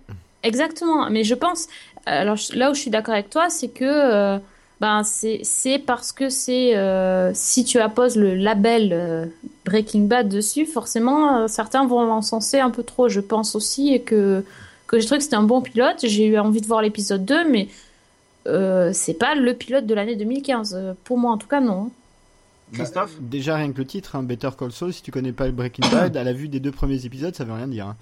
Exactement, mais je pense, alors là où je suis d'accord avec toi, c'est que euh, ben c'est parce que c'est euh, si tu apposes le label euh, Breaking Bad dessus, forcément euh, certains vont l'encenser un peu trop, je pense aussi, et que que j'ai trouvé que c'était un bon pilote. J'ai eu envie de voir l'épisode 2, mais euh, c'est pas le pilote de l'année 2015, euh, pour moi en tout cas non. Christophe? Bah, Déjà, rien que le titre, hein, Better Call Saul, si tu connais pas le Breaking Bad, à la vue des deux premiers épisodes, ça veut rien dire. hein.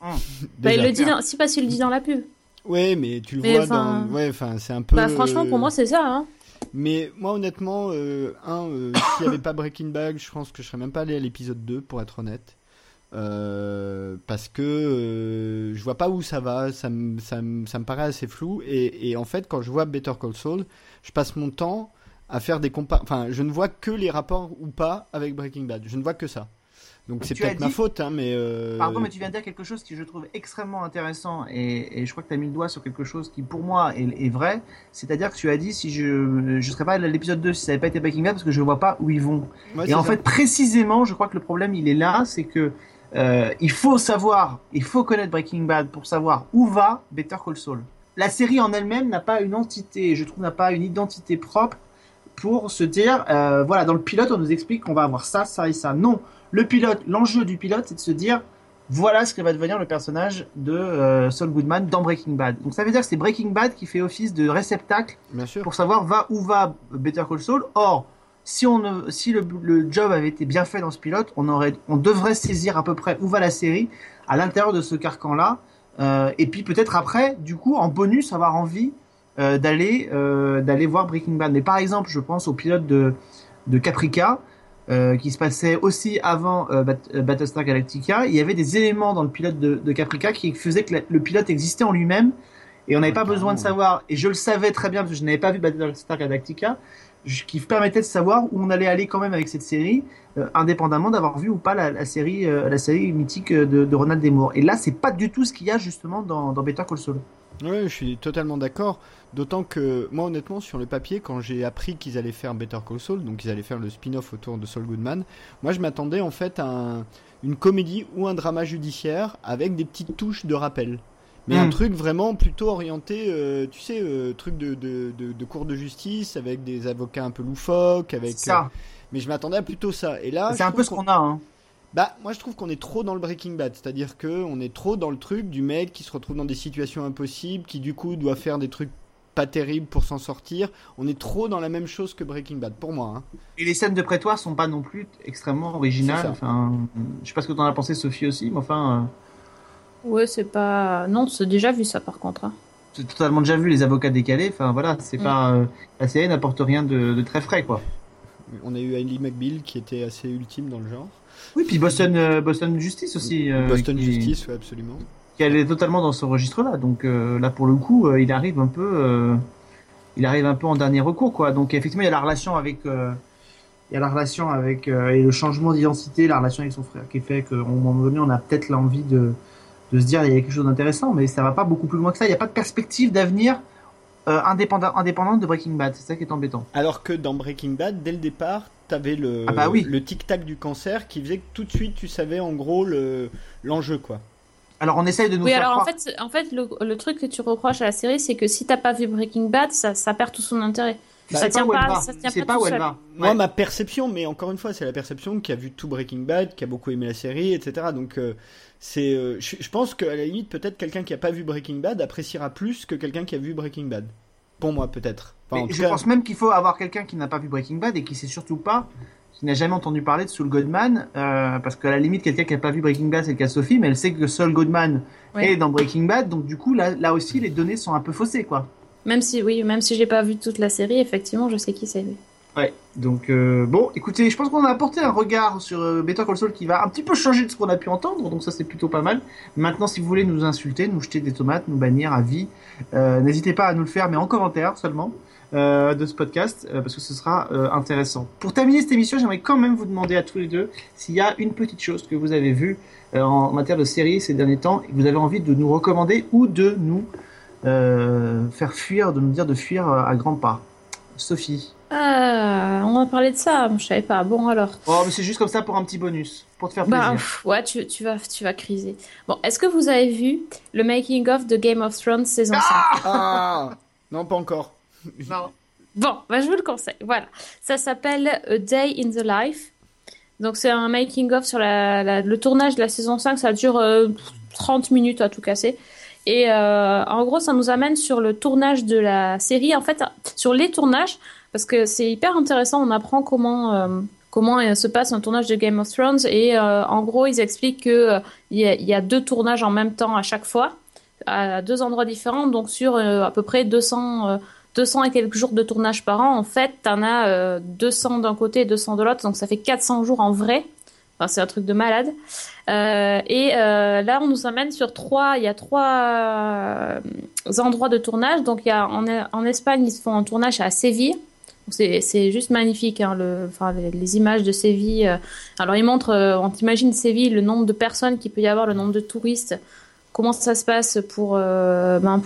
Hum. Bah, il le dit, dans, si pas s'il le dit dans la pub. Ouais, mais tu le Mais vois dans. Ouais, enfin, c'est un peu. Bah franchement pour moi c'est ça. Hein. Mais moi, honnêtement, euh, un, euh, s'il n'y avait pas Breaking Bad, je pense que je serais même pas allé à l'épisode 2, pour être honnête. Euh, parce que je vois pas où ça va, ça me, ça ça me paraît assez flou. Et, et en fait, quand je vois Better Call Saul, je passe mon temps à faire des compar... Enfin, je ne vois que les rapports ou pas avec Breaking Bad. Je ne vois que ça. Donc c'est peut-être ma faute, hein, mais. euh, Pardon, mais tu viens de dire quelque chose qui je trouve extrêmement intéressant et, et je crois que tu as mis le doigt sur quelque chose qui pour moi est, est vrai. C'est-à-dire que tu as dit si je je serais pas à l'épisode 2 si ça n'avait pas été Breaking Bad parce que je vois pas où ils vont. ouais, et en ça. fait, précisément, je crois que le problème il est là, c'est que euh, il faut savoir, il faut connaître Breaking Bad pour savoir où va Better Call Saul. La série en elle-même n'a pas une entité, je trouve n'a pas une identité propre pour se dire, euh, voilà, dans le pilote, on nous explique qu'on va avoir ça, ça et ça. Non, le pilote, l'enjeu du pilote, c'est de se dire, voilà ce que va devenir le personnage de euh, Saul Goodman dans Breaking Bad. Donc ça veut dire que c'est Breaking Bad qui fait office de réceptacle Bien sûr. pour savoir va où va Better Call Saul. Or, si on ne, si le, le job avait été bien fait dans ce pilote, on aurait, on devrait saisir à peu près où va la série à l'intérieur de ce carcan-là. Euh, et puis peut-être après, du coup, en bonus, avoir envie euh, d'aller euh, d'aller voir Breaking Bad. Mais par exemple, je pense au pilote de de Caprica. Euh, qui se passait aussi avant euh, Bat- euh, Battlestar Galactica, il y avait des éléments dans le pilote de, de Caprica qui faisaient que la- le pilote existait en lui-même et on n'avait pas besoin de savoir, et je le savais très bien parce que je n'avais pas vu Battlestar Galactica, je- qui permettait de savoir où on allait aller quand même avec cette série, euh, indépendamment d'avoir vu ou pas la, la série, la série mythique de, de Ronald Desmours. Et là, c'est pas du tout ce qu'il y a justement dans, dans Better Call Saul. Ouais, je suis totalement d'accord. D'autant que moi, honnêtement, sur le papier, quand j'ai appris qu'ils allaient faire Better Call Saul, donc ils allaient faire le spin-off autour de Saul Goodman, moi je m'attendais en fait à un- une comédie ou un drama judiciaire avec des petites touches de rappel. Mais un Mm. truc vraiment plutôt orienté, euh, tu sais, euh, truc de, de, de, de cour de justice avec des avocats un peu loufoques, avec. Ça. euh, mais je m'attendais à plutôt ça. Et là, c'est un peu ce qu'on- qu'on a. Hein. Bah, moi je trouve qu'on est trop dans le Breaking Bad, c'est-à-dire que on est trop dans le truc du mec qui se retrouve dans des situations impossibles, qui du coup doit faire des trucs pas terribles pour s'en sortir. On est trop dans la même chose que Breaking Bad, pour moi. hein. Et les scènes de prétoire sont pas non plus extrêmement originales. Enfin, je sais pas ce que t'en as pensé, Sophie aussi, mais enfin, euh, Ouais, c'est pas. Non, c'est déjà vu ça par contre. hein. c'est totalement déjà vu les avocats décalés. Enfin voilà, c'est Mm. pas euh, la série n'apporte rien de, de très frais quoi. On a eu Hailey McBeal qui était assez ultime dans le genre. Oui, puis Boston, euh, Boston Justice aussi. euh, Boston qui- Justice, ouais, absolument. qui allait totalement dans ce registre-là. Donc euh, là, pour le coup, il arrive un peu, il arrive un peu en dernier recours, quoi. Donc effectivement, il y a la relation avec, il y a la relation avec et le changement d'identité, la relation avec son frère, qui fait qu'à un moment donné, on a peut-être l'envie de, de se dire il y a quelque chose d'intéressant, mais ça va pas beaucoup plus loin que ça. Il n'y a pas de perspective d'avenir euh, indépendant, indépendante de Breaking Bad. C'est ça qui est embêtant. Alors que dans Breaking Bad, dès le départ, t'avais le, Ah bah oui. le tic-tac du cancer qui faisait que tout de suite tu savais en gros le- l'enjeu, quoi. Alors on essaye de nous Oui, faire alors en fait, en fait le, le truc que tu reproches à la série, c'est que si t'as pas vu Breaking Bad, ça, ça perd tout son intérêt. Tu ça sais pas tient où elle pas- va. ça tient pas pas tout où elle seul. va. Moi, Ouais. ma perception, mais encore une fois, c'est la perception qui a vu tout Breaking Bad, qui a beaucoup aimé la série, etc. Donc, euh, c'est, euh, je, je pense qu'à la limite, peut-être quelqu'un qui a pas vu Breaking Bad appréciera plus que quelqu'un qui a vu Breaking Bad. Pour moi, peut-être. Enfin, je cas, pense même qu'il faut avoir quelqu'un qui n'a pas vu Breaking Bad et qui sait surtout pas, qui n'a jamais entendu parler de Saul Goodman, euh, parce qu'à la limite, quelqu'un qui n'a pas vu Breaking Bad, c'est le cas de Sophie, mais elle sait que Saul Goodman Ouais. est dans Breaking Bad, donc du coup, là, là aussi, les données sont un peu faussées, quoi. Même si, oui, même si j'ai pas vu toute la série, effectivement, je sais qui c'est. Ouais. Donc, euh, bon, écoutez, je pense qu'on a apporté un regard sur euh, Better Call qui va un petit peu changer de ce qu'on a pu entendre, donc ça, c'est plutôt pas mal. Maintenant, si vous voulez nous insulter, nous jeter des tomates, nous bannir à vie, euh, n'hésitez pas à nous le faire, mais en commentaire seulement. euh, de ce podcast parce que ce sera intéressant. Pour terminer cette émission, j'aimerais quand même vous demander à tous les deux s'il y a une petite chose que vous avez vue en matière de série ces derniers temps et que vous avez envie de nous recommander ou de nous faire fuir, de nous dire de fuir à grands pas. Sophie. Ah, on a parlé de ça, je savais pas. Bon alors. Oh, mais c'est juste comme ça pour un petit bonus, pour te faire Bah, plaisir. pff, ouais, tu, tu vas, tu vas criser. Bon, est-ce que vous avez vu le making of de Game of Thrones saison 5 Ah Non, pas encore. Non. Bon, bah, je vous le conseille. Voilà. Ça s'appelle A Day in the Life. Donc, c'est un making-of sur la, la- le tournage de la saison 5. Ça dure euh, 30 minutes à tout casser. Et euh, en gros, ça nous amène sur le tournage de la série. En fait, sur les tournages, parce que c'est hyper intéressant. On apprend comment, euh, comment euh, se passe un tournage de Game of Thrones. Et euh, en gros, ils expliquent que euh, il y, y a deux tournages en même temps à chaque fois, à deux endroits différents. Donc, sur euh, à peu près 200. euh, 200 et quelques jours de tournage par an, en fait, t'en as euh, 200 d'un côté et 200 de l'autre, donc ça fait 400 jours en vrai. C'est un truc de malade. Euh, et euh, là, on nous amène sur trois. Il y a trois euh, endroits de tournage. Donc, il y a en, Espagne, ils font un tournage à Séville. C'est juste magnifique, hein, enfin, les, images de Séville. Alors, ils montrent, on t'imagine Séville, le nombre de personnes qu'il peut y avoir, le nombre de touristes, comment ça se passe pour, ben,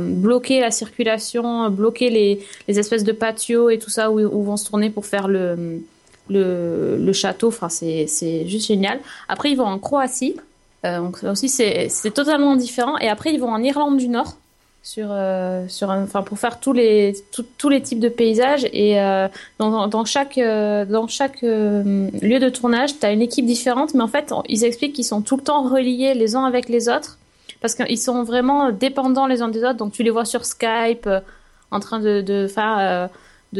bloquer la circulation, bloquer les, les espèces de patios et tout ça où, où vont se tourner pour faire le, le, le château. Enfin, c'est juste génial. Après, ils vont en Croatie. Euh, donc ça aussi, c'est totalement différent. Et après, ils vont en Irlande du Nord sur, euh, sur enfin, pour faire tous les, tous- tous les types de paysages. Et euh, dans, dans- chaque, dans chaque lieu de tournage, tu as une équipe différente. Mais en fait, ils expliquent qu'ils sont tout le temps reliés les uns avec les autres. Parce qu'ils sont vraiment dépendants les uns des autres. Donc tu les vois sur Skype en train de, de faire...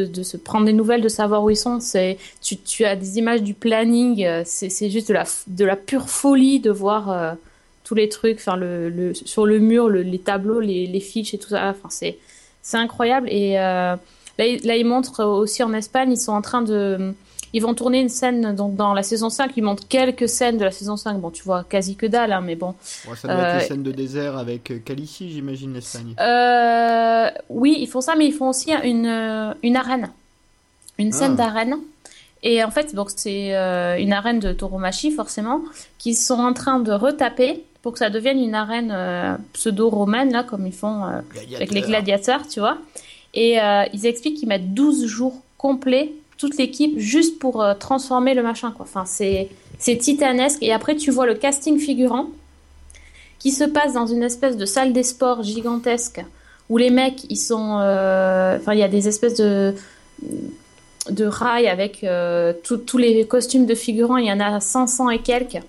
de, se prendre des nouvelles, de savoir où ils sont. C'est, tu, tu as des images du planning. euh, C'est, juste de la, de la pure folie de voir euh, tous les trucs, enfin le, le, sur le mur, le- les tableaux, les, les fiches et tout ça. Enfin c'est, c'est incroyable. Et euh, là, ils montrent aussi en Espagne, ils sont en train de, ils vont tourner une scène donc dans la saison 5. Ils montrent quelques scènes de la saison 5. Bon, tu vois quasi que dalle, hein, mais bon. Ouais, ça doit être Euh, les scènes de désert avec euh, Calici, j'imagine, l'Espagne. Euh, oui, ils font ça, mais ils font aussi une, euh, une arène. Une scène Ah. d'arène. Et en fait, donc c'est euh, une arène de tauromachie, forcément, qu'ils sont en train de retaper pour que ça devienne une arène euh, pseudo-romaine, là, comme ils font euh, avec les gladiateurs, tu vois. Et euh, ils expliquent qu'ils mettent 12 jours complets, toute l'équipe, juste pour euh, transformer le machin, quoi. Enfin, c'est c'est titanesque. Et après, tu vois le casting figurant qui se passe dans une espèce de salle des sports gigantesque où les mecs, ils sont... euh, Enfin, il y a des espèces de de rails avec euh, tous les costumes de figurants, il y en a 500 et quelques.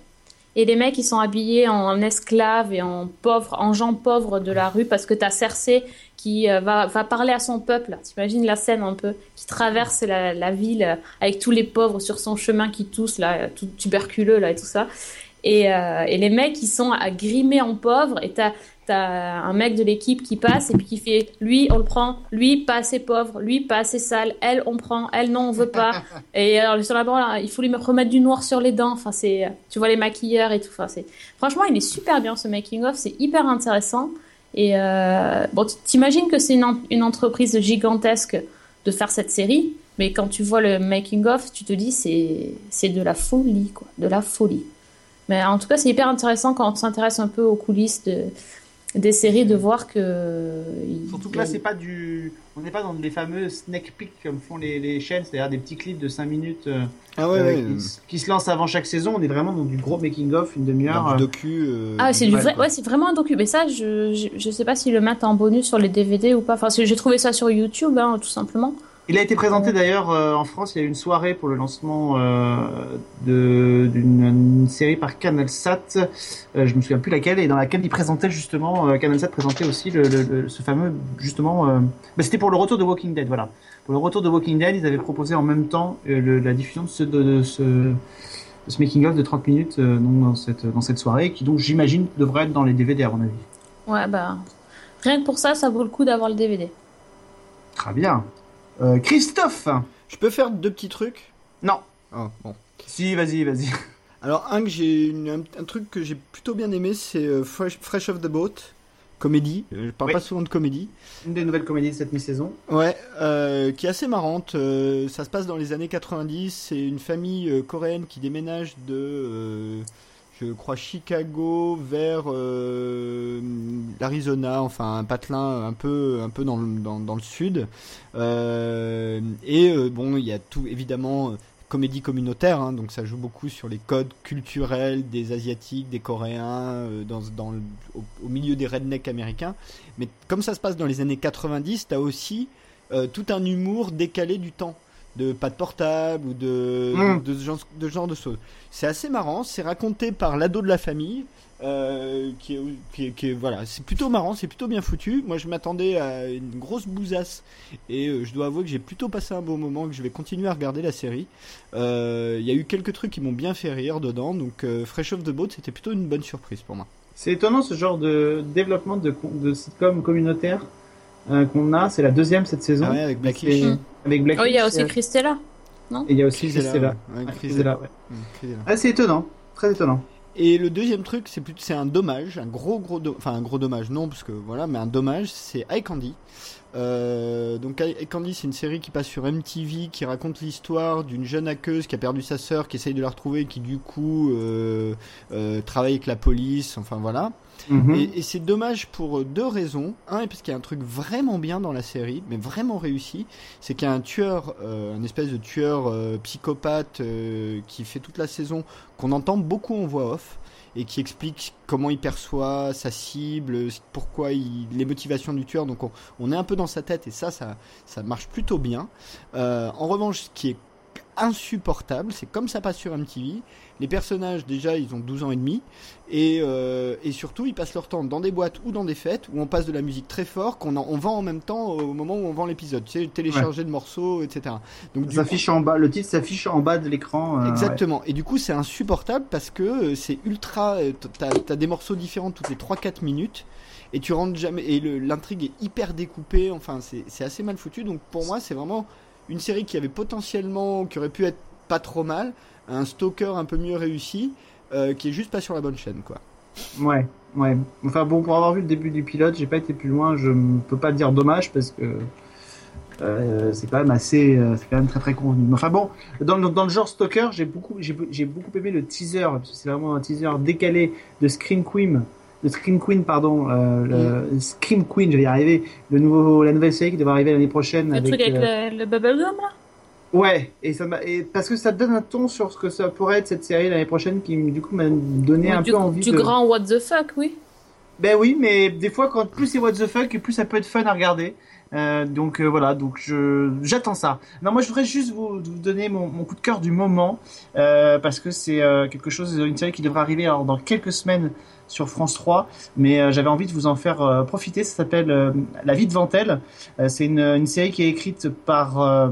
Et les mecs, ils sont habillés en esclaves et en pauvres, en gens pauvres de la rue parce que t'as Cersei qui euh, va, va parler à son peuple. T'imagines la scène un peu qui traverse la, la ville euh, avec tous les pauvres sur son chemin qui toussent là, euh, tout tuberculeux là et tout ça. Et, euh, et les mecs, ils sont à grimer en pauvres et t'as T'as un mec de l'équipe qui passe et puis qui fait lui on le prend, lui pas assez pauvre, lui pas assez sale, elle on prend, elle non on veut pas. et alors sur la bande là, il faut lui remettre du noir sur les dents. Enfin c'est, tu vois les maquilleurs et tout. Enfin c'est, franchement il est super bien ce making of, c'est hyper intéressant. Et euh, bon t'imagines que c'est une, en- une entreprise gigantesque de faire cette série, mais quand tu vois le making of, tu te dis c'est c'est de la folie quoi, de la folie. Mais en tout cas c'est hyper intéressant quand on s'intéresse un peu aux coulisses de des séries de voir que Surtout que là, c'est pas du. On n'est pas dans les fameux sneak peek comme font les, les chaînes, c'est-à-dire des petits clips de 5 minutes euh, Ah ouais, euh, ouais. qui, se lancent avant chaque saison. On est vraiment dans du gros making-of, une demi-heure. Euh, docu. euh, ah c'est du vrai ouais c'est vraiment un docu mais ça je, je je sais pas s'ils le mettent en bonus sur les DVD ou pas enfin j'ai trouvé ça sur YouTube hein, tout simplement Il a été présenté d'ailleurs euh, en France. Il y a eu une soirée pour le lancement euh, d'une une série par CanalSat. Euh, je me souviens plus laquelle et dans laquelle il présentait justement euh, CanalSat présentait aussi le, le- le- ce fameux justement. bah, C'était pour le retour de Walking Dead. Voilà. Pour le retour de Walking Dead, ils avaient proposé en même temps la diffusion de ce de, de ce, de ce making of de 30 minutes dans cette dans cette soirée qui donc j'imagine devrait être dans les DVD à mon avis. ouais bah rien que pour ça ça vaut le coup d'avoir le DVD Très bien. Euh, Christophe. Je peux faire deux petits trucs? Non. Oh, bon. Si, vas-y, vas-y. Alors, un que j'ai une- un, un truc que j'ai plutôt bien aimé, c'est euh, Fresh, Fresh Off the Boat, comédie. Euh, Je parle Oui. pas souvent de comédie. Une des nouvelles comédies de cette mi-saison. Ouais, euh, qui est assez marrante. ça se passe dans les années 90. C'est une famille coréenne qui déménage de, je crois, Chicago vers euh, l'Arizona, enfin un patelin un peu, dans le, sud. Euh, et euh, bon, il y a tout évidemment. Comédie communautaire, hein, donc ça joue beaucoup sur les codes culturels des asiatiques, des coréens, au, milieu des rednecks américains. Mais comme ça se passe dans les années 90, t'as aussi tout un humour décalé du temps, de pas de portable ou de, Mm. de, ce genre, de ce genre de choses. C'est assez marrant, c'est raconté par l'ado de la famille, euh, qui, est, qui, est, qui est- voilà, c'est plutôt marrant, c'est plutôt bien foutu. Moi, je m'attendais à une grosse bousasse et euh, je dois avouer que j'ai plutôt passé un bon moment, que je vais continuer à regarder la série. Euh, Il y a eu quelques trucs qui m'ont bien fait rire dedans, donc Fresh Off the Boat, c'était plutôt une bonne surprise pour moi. C'est étonnant ce genre de développement de, de sitcom communautaire qu'on a. C'est la deuxième cette saison. Ah ouais, avec Blackish. C'est- Avec Blackish. oh il y a aussi euh, Christella Et il y a aussi Christella. Ah. Christella, ouais. Mm, Chrisella. Ah, c'est étonnant. Très étonnant. Et le deuxième truc, c'est plutôt c'est un dommage, un gros gros, do- enfin un gros dommage, non parce que voilà, mais un dommage, c'est iCandy. Euh, donc iCandy, c'est une série qui passe sur MTV, qui raconte l'histoire d'une jeune hackeuse qui a perdu sa sœur, qui essaye de la retrouver, et qui du coup euh, euh, travaille avec la police, enfin voilà. Mhm. Et, et c'est dommage pour deux raisons. Un, parce qu'il y a un truc vraiment bien dans la série, mais vraiment réussi. C'est qu'il y a un tueur, un espèce de tueur psychopathe qui fait toute la saison, qu'on entend beaucoup en voix off et qui explique comment il perçoit sa cible, pourquoi les motivations du tueur. Donc on, est un peu dans sa tête et ça, ça, ça marche plutôt bien. Euh, en revanche, ce qui est insupportable, c'est comme ça passe sur MTV, les personnages déjà ils ont 12 ans et demi et, euh, et surtout ils passent leur temps dans des boîtes ou dans des fêtes où on passe de la musique très fort qu'on on vend en même temps au moment où on vend l'épisode, tu sais, télécharger de morceaux, etc. Donc Ça s'affiche en bas, le titre s'affiche en bas de l'écran. euh, Exactement. Et du coup, c'est insupportable parce que euh, c'est ultra. T'as as des morceaux différents toutes les 3-4 minutes et tu rentres jamais. Et l'intrigue est hyper découpée. Enfin, c'est assez mal foutu. Donc pour moi, c'est vraiment une série qui avait potentiellement. qui aurait pu être pas trop mal. Un stalker un peu mieux réussi. euh, qui est juste pas sur la bonne chaîne, quoi. Ouais, ouais. Enfin bon, pour avoir vu le début du pilote, j'ai pas été plus loin. Je peux pas dire dommage parce que euh, c'est quand même assez, euh, c'est quand même très très convenu. Enfin bon, dans, le- dans le genre stalker, j'ai beaucoup, j'ai beaucoup aimé le teaser. parce que C'est vraiment un teaser décalé de Scream Queen, de Scream Queen pardon, euh, le Scream Queen, je vais y arriver. Le nouveau, la nouvelle série qui devrait arriver l'année prochaine. Le avec, truc avec euh, le, le bubblegum là? Ouais, et ça et parce que ça donne un ton sur ce que ça pourrait être cette série l'année prochaine qui du coup m'a donné un du, peu envie du de. grand what the fuck, oui. Ben oui, mais des fois, quand plus c'est what the fuck, plus ça peut être fun à regarder. Euh, donc euh, voilà, donc je j'attends ça. Non, moi je voudrais juste vous, vous donner mon, mon coup de cœur du moment euh, parce que c'est quelque chose, une série qui devrait arriver alors dans quelques semaines sur France 3, mais euh, j'avais envie de vous en faire euh, profiter. Ça s'appelle euh, La vie devant elle. Euh, c'est une, une série qui est écrite par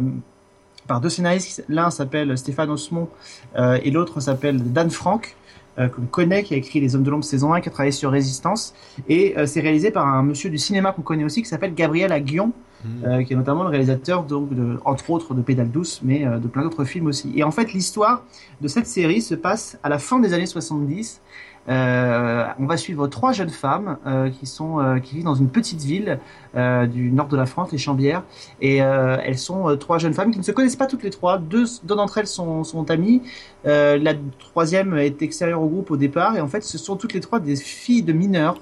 par deux scénaristes. L'un s'appelle Stéphane Osmond euh, et l'autre s'appelle Dan Frank. Euh, qu'on connaît, qui a écrit Les Hommes de l'Ombre saison 1, qui a travaillé sur Résistance, et euh, c'est réalisé par un monsieur du cinéma qu'on connaît aussi, qui s'appelle Gabriel Aguillon, euh, qui est notamment le réalisateur, donc, de, entre autres, de Pédale douce, mais de plein d'autres films aussi. Et en fait, l'histoire de cette série se passe à la fin des années 70. Euh, on va suivre trois jeunes femmes euh, qui sont euh, qui vivent dans une petite ville du nord de la France, les Chambières, et elles sont trois jeunes femmes qui ne se connaissent pas toutes les trois. Deux, d'entre elles sont, amies. La troisième est extérieure au groupe au départ, et en fait, ce sont toutes les trois des filles de mineurs.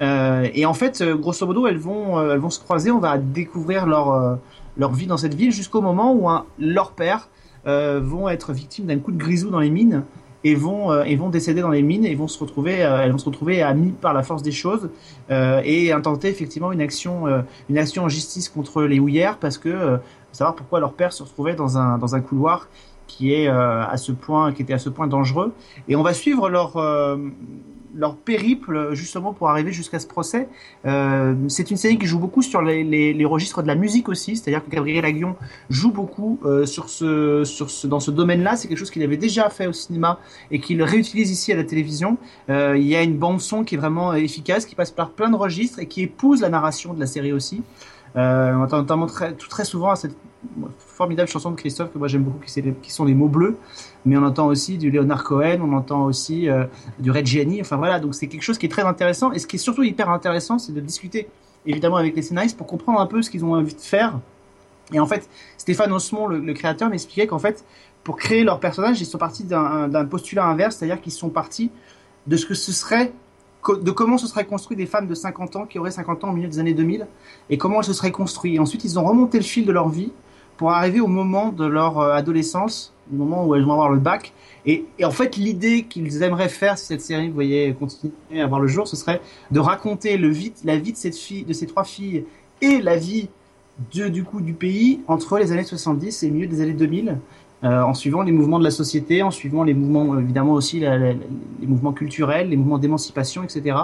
Et en fait, grosso modo, elles vont, elles vont se croiser. On va découvrir leur leur vie dans cette ville jusqu'au moment où un, leur père vont être victimes d'un coup de grisou dans les mines et vont euh, et vont décéder dans les mines et vont se retrouver euh, elles vont se retrouver amies par la force des choses euh, et intenter effectivement une action euh, une action en justice contre les houillères parce que savoir pourquoi leur père se retrouvait dans un dans un couloir qui est à ce point qui était à ce point dangereux. Et on va suivre leur leur périple justement pour arriver jusqu'à ce procès. Euh, c'est une série qui joue beaucoup sur les, registres de la musique aussi, c'est-à-dire que Gabriel Aguillon joue beaucoup euh, sur ce, sur ce, dans ce domaine-là. C'est quelque chose qu'il avait déjà fait au cinéma et qu'il réutilise ici à la télévision. Euh, il y a une bande son qui est vraiment efficace, qui passe par plein de registres et qui épouse la narration de la série aussi. On entend notamment très, tout, très souvent à cette formidable chanson de Christophe que moi j'aime beaucoup, qui, qui sont les mots bleus. Mais on entend aussi du Leonard Cohen, on entend aussi euh, du Red Gianni. Enfin voilà, donc c'est quelque chose qui est très intéressant. Et ce qui est surtout hyper intéressant, c'est de discuter évidemment avec les scénaristes pour comprendre un peu ce qu'ils ont envie de faire. Et en fait, Stéphane Osmond, le, le créateur, m'expliquait qu'en fait, pour créer leur personnage, ils sont partis d'un postulat inverse, c'est-à-dire qu'ils sont partis de ce que ce serait de comment se seraient construits des femmes de 50 ans qui auraient 50 ans au milieu des années 2000 et comment elles se seraient construites. Ensuite, ils ont remonté le fil de leur vie pour arriver au moment de leur euh, adolescence, au moment où elles vont avoir le bac. Et, en fait, l'idée qu'ils aimeraient faire si cette série, vous voyez, continuer à voir le jour, ce serait de raconter la vie de cette fille, de ces trois filles et la vie de, du coup du pays entre les années 70 et le milieu des années 2000. euh, en suivant les mouvements de la société, en suivant les mouvements, évidemment aussi les mouvements culturels, les mouvements d'émancipation, etc.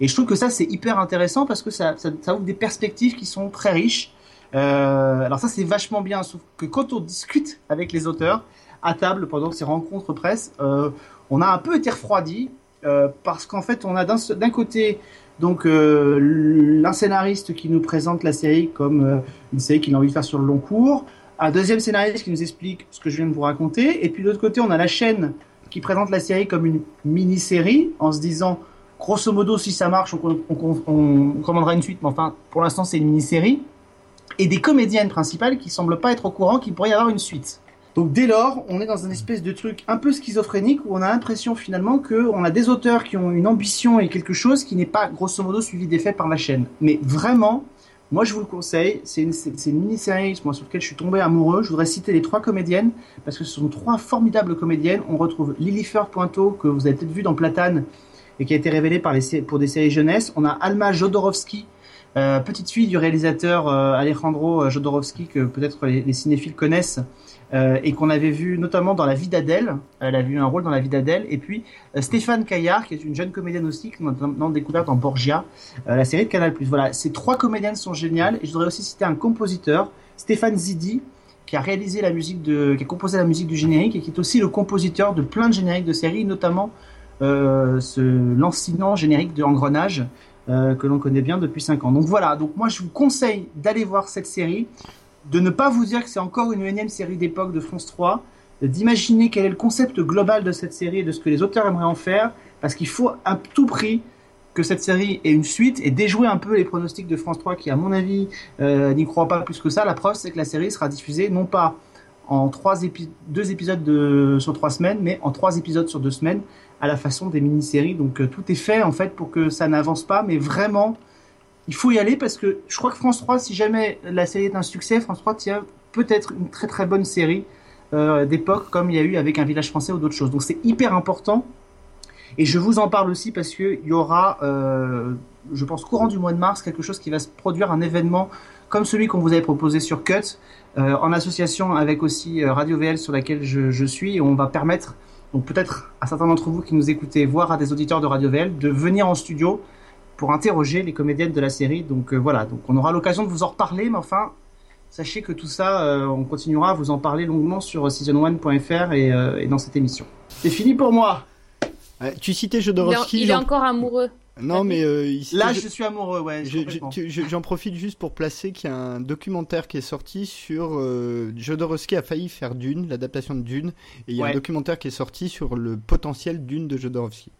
Et je trouve que ça c'est hyper intéressant parce que ça, ça ouvre des perspectives qui sont très riches. Euh, alors ça c'est vachement bien, sauf que quand on discute avec les auteurs à table pendant ces rencontres presse, euh, on a un peu été refroidi euh, parce qu'en fait on a d'un côté donc l'un scénariste qui nous présente la série comme une série qu'il a envie de faire sur le long cours, un deuxième scénariste qui nous explique ce que je viens de vous raconter, et puis de l'autre côté on a la chaîne qui présente la série comme une mini-série en se disant, grosso modo, si ça marche, on commandera une suite, mais enfin, pour l'instant, c'est une mini-série. Et des comédiennes principales qui semblent pas être au courant qu'il pourrait y avoir une suite. Donc dès lors, on est dans un espèce de truc un peu schizophrénique où on a l'impression finalement que on a des auteurs qui ont une ambition et quelque chose qui n'est pas grosso modo suivi des faits par la chaîne. Mais vraiment, moi je vous le conseille, c'est une, mini-série sur laquelle je suis tombé amoureux. Je voudrais citer les trois comédiennes parce que ce sont trois formidables comédiennes. On retrouve Lily Pointeau que vous avez peut-être vu dans Platane et qui a été révélée par pour des séries jeunesse. On a Alma Jodorowsky, euh, petite fille du réalisateur euh, Alejandro Jodorowsky que peut-être les, les cinéphiles connaissent euh, et qu'on avait vu notamment dans La vie d'Adèle. Elle a eu un rôle dans La vie d'Adèle. Et puis euh, Stéphane Caillard, qui est une jeune comédienne aussi, que nous avons découverte dans Borgia, euh, la série de Canal+. Voilà, ces trois comédiennes sont géniales. Et je voudrais aussi citer un compositeur, Stéphane Zidi, qui a réalisé la musique qui a composé la musique du générique et qui est aussi le compositeur de plein de génériques de séries, notamment euh, ce lancinant générique de Engrenage euh, que l'on connaît bien depuis 5 ans. Donc voilà, donc moi je vous conseille d'aller voir cette série, de ne pas vous dire que c'est encore une énième série d'époque de France 3, d'imaginer quel est le concept global de cette série et de ce que les auteurs aimeraient en faire, parce qu'il faut à tout prix que cette série ait une suite et déjouer un peu les pronostics de France 3 qui, à mon avis, euh, n'y croient pas plus que ça. La preuve, c'est que la série sera diffusée non pas en trois épi- deux épisodes de, sur trois semaines, mais en trois épisodes sur deux semaines, à la façon des mini-séries. Donc euh, tout est fait en fait pour que ça n'avance pas, mais vraiment, il faut y aller parce que je crois que France 3, si jamais la série est un succès, France 3 tient peut-être une très très bonne série euh, d'époque comme il y a eu avec Un village français ou d'autres choses. Donc c'est hyper important. Et je vous en parle aussi parce qu'il y aura, euh, je pense, courant du mois de mars, quelque chose qui va se produire, un événement comme celui qu'on vous avait proposé sur Cut, en association avec aussi Radio VL sur laquelle je, je suis. Et on va permettre, donc peut-être à certains d'entre vous qui nous écoutez, voire à des auditeurs de Radio VL, de venir en studio pour interroger les comédiennes de la série. Donc euh, voilà, donc on aura l'occasion de vous en reparler, mais enfin, sachez que tout ça, euh, on continuera à vous en parler longuement sur season1.fr et, euh, et dans cette émission. C'est fini pour moi. Tu citais Il est, Jodorowsky. il est encore amoureux. Non, mais euh, citait Là, je suis amoureux, ouais. Je- je- J'en profite juste pour placer qu'il y a un documentaire qui est sorti sur euh, Jodorowsky a failli faire Dune, l'adaptation de Dune, et il y a Ouais. un documentaire qui est sorti sur le potentiel Dune de Jodorowsky.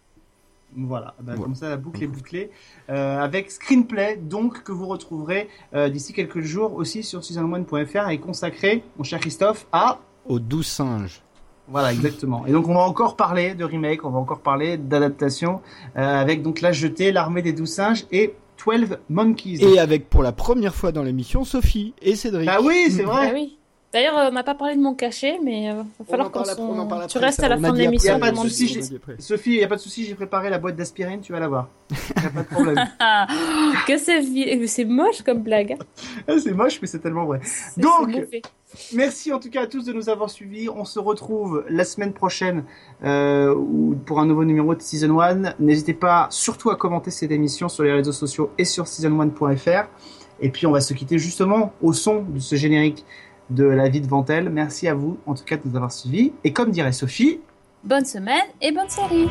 Voilà, bah, Voilà. comme ça la boucle est bouclée. Euh, avec Screenplay, donc, que vous retrouverez euh, d'ici quelques jours aussi sur season1.fr et consacré, mon cher Christophe, à... Aux douze singes. Voilà, exactement. Et donc on va encore parler de remake, on va encore parler d'adaptation, euh, avec donc La Jetée, L'Armée des Douze Singes et 12 Monkeys. Et avec pour la première fois dans l'émission Sophie et Cédric. Ah oui, c'est Ah vrai oui. D'ailleurs, euh, on n'a pas parlé de mon cachet, mais euh, va falloir qu'on parle après, on en s'en- parle Tu après, restes ça. à la On fin de l'émission. Sophie, il y a pas de souci, j'ai préparé la boîte d'aspirine, tu vas la voir. Y a pas de problème. Ah, que c'est vi- c'est moche comme blague. hein. Ah, c'est moche, mais c'est tellement vrai. Donc. Merci en tout cas à tous de nous avoir suivis. On se retrouve la semaine prochaine euh, ou- pour un nouveau numéro de Season 1. N'hésitez pas surtout à commenter cette émission sur les réseaux sociaux et sur season1.fr. Et puis on va se quitter justement au son de ce générique de La vie de Ventel. Merci à vous en tout cas de nous avoir suivis. Et comme dirait Sophie, Bonne semaine et bonne série.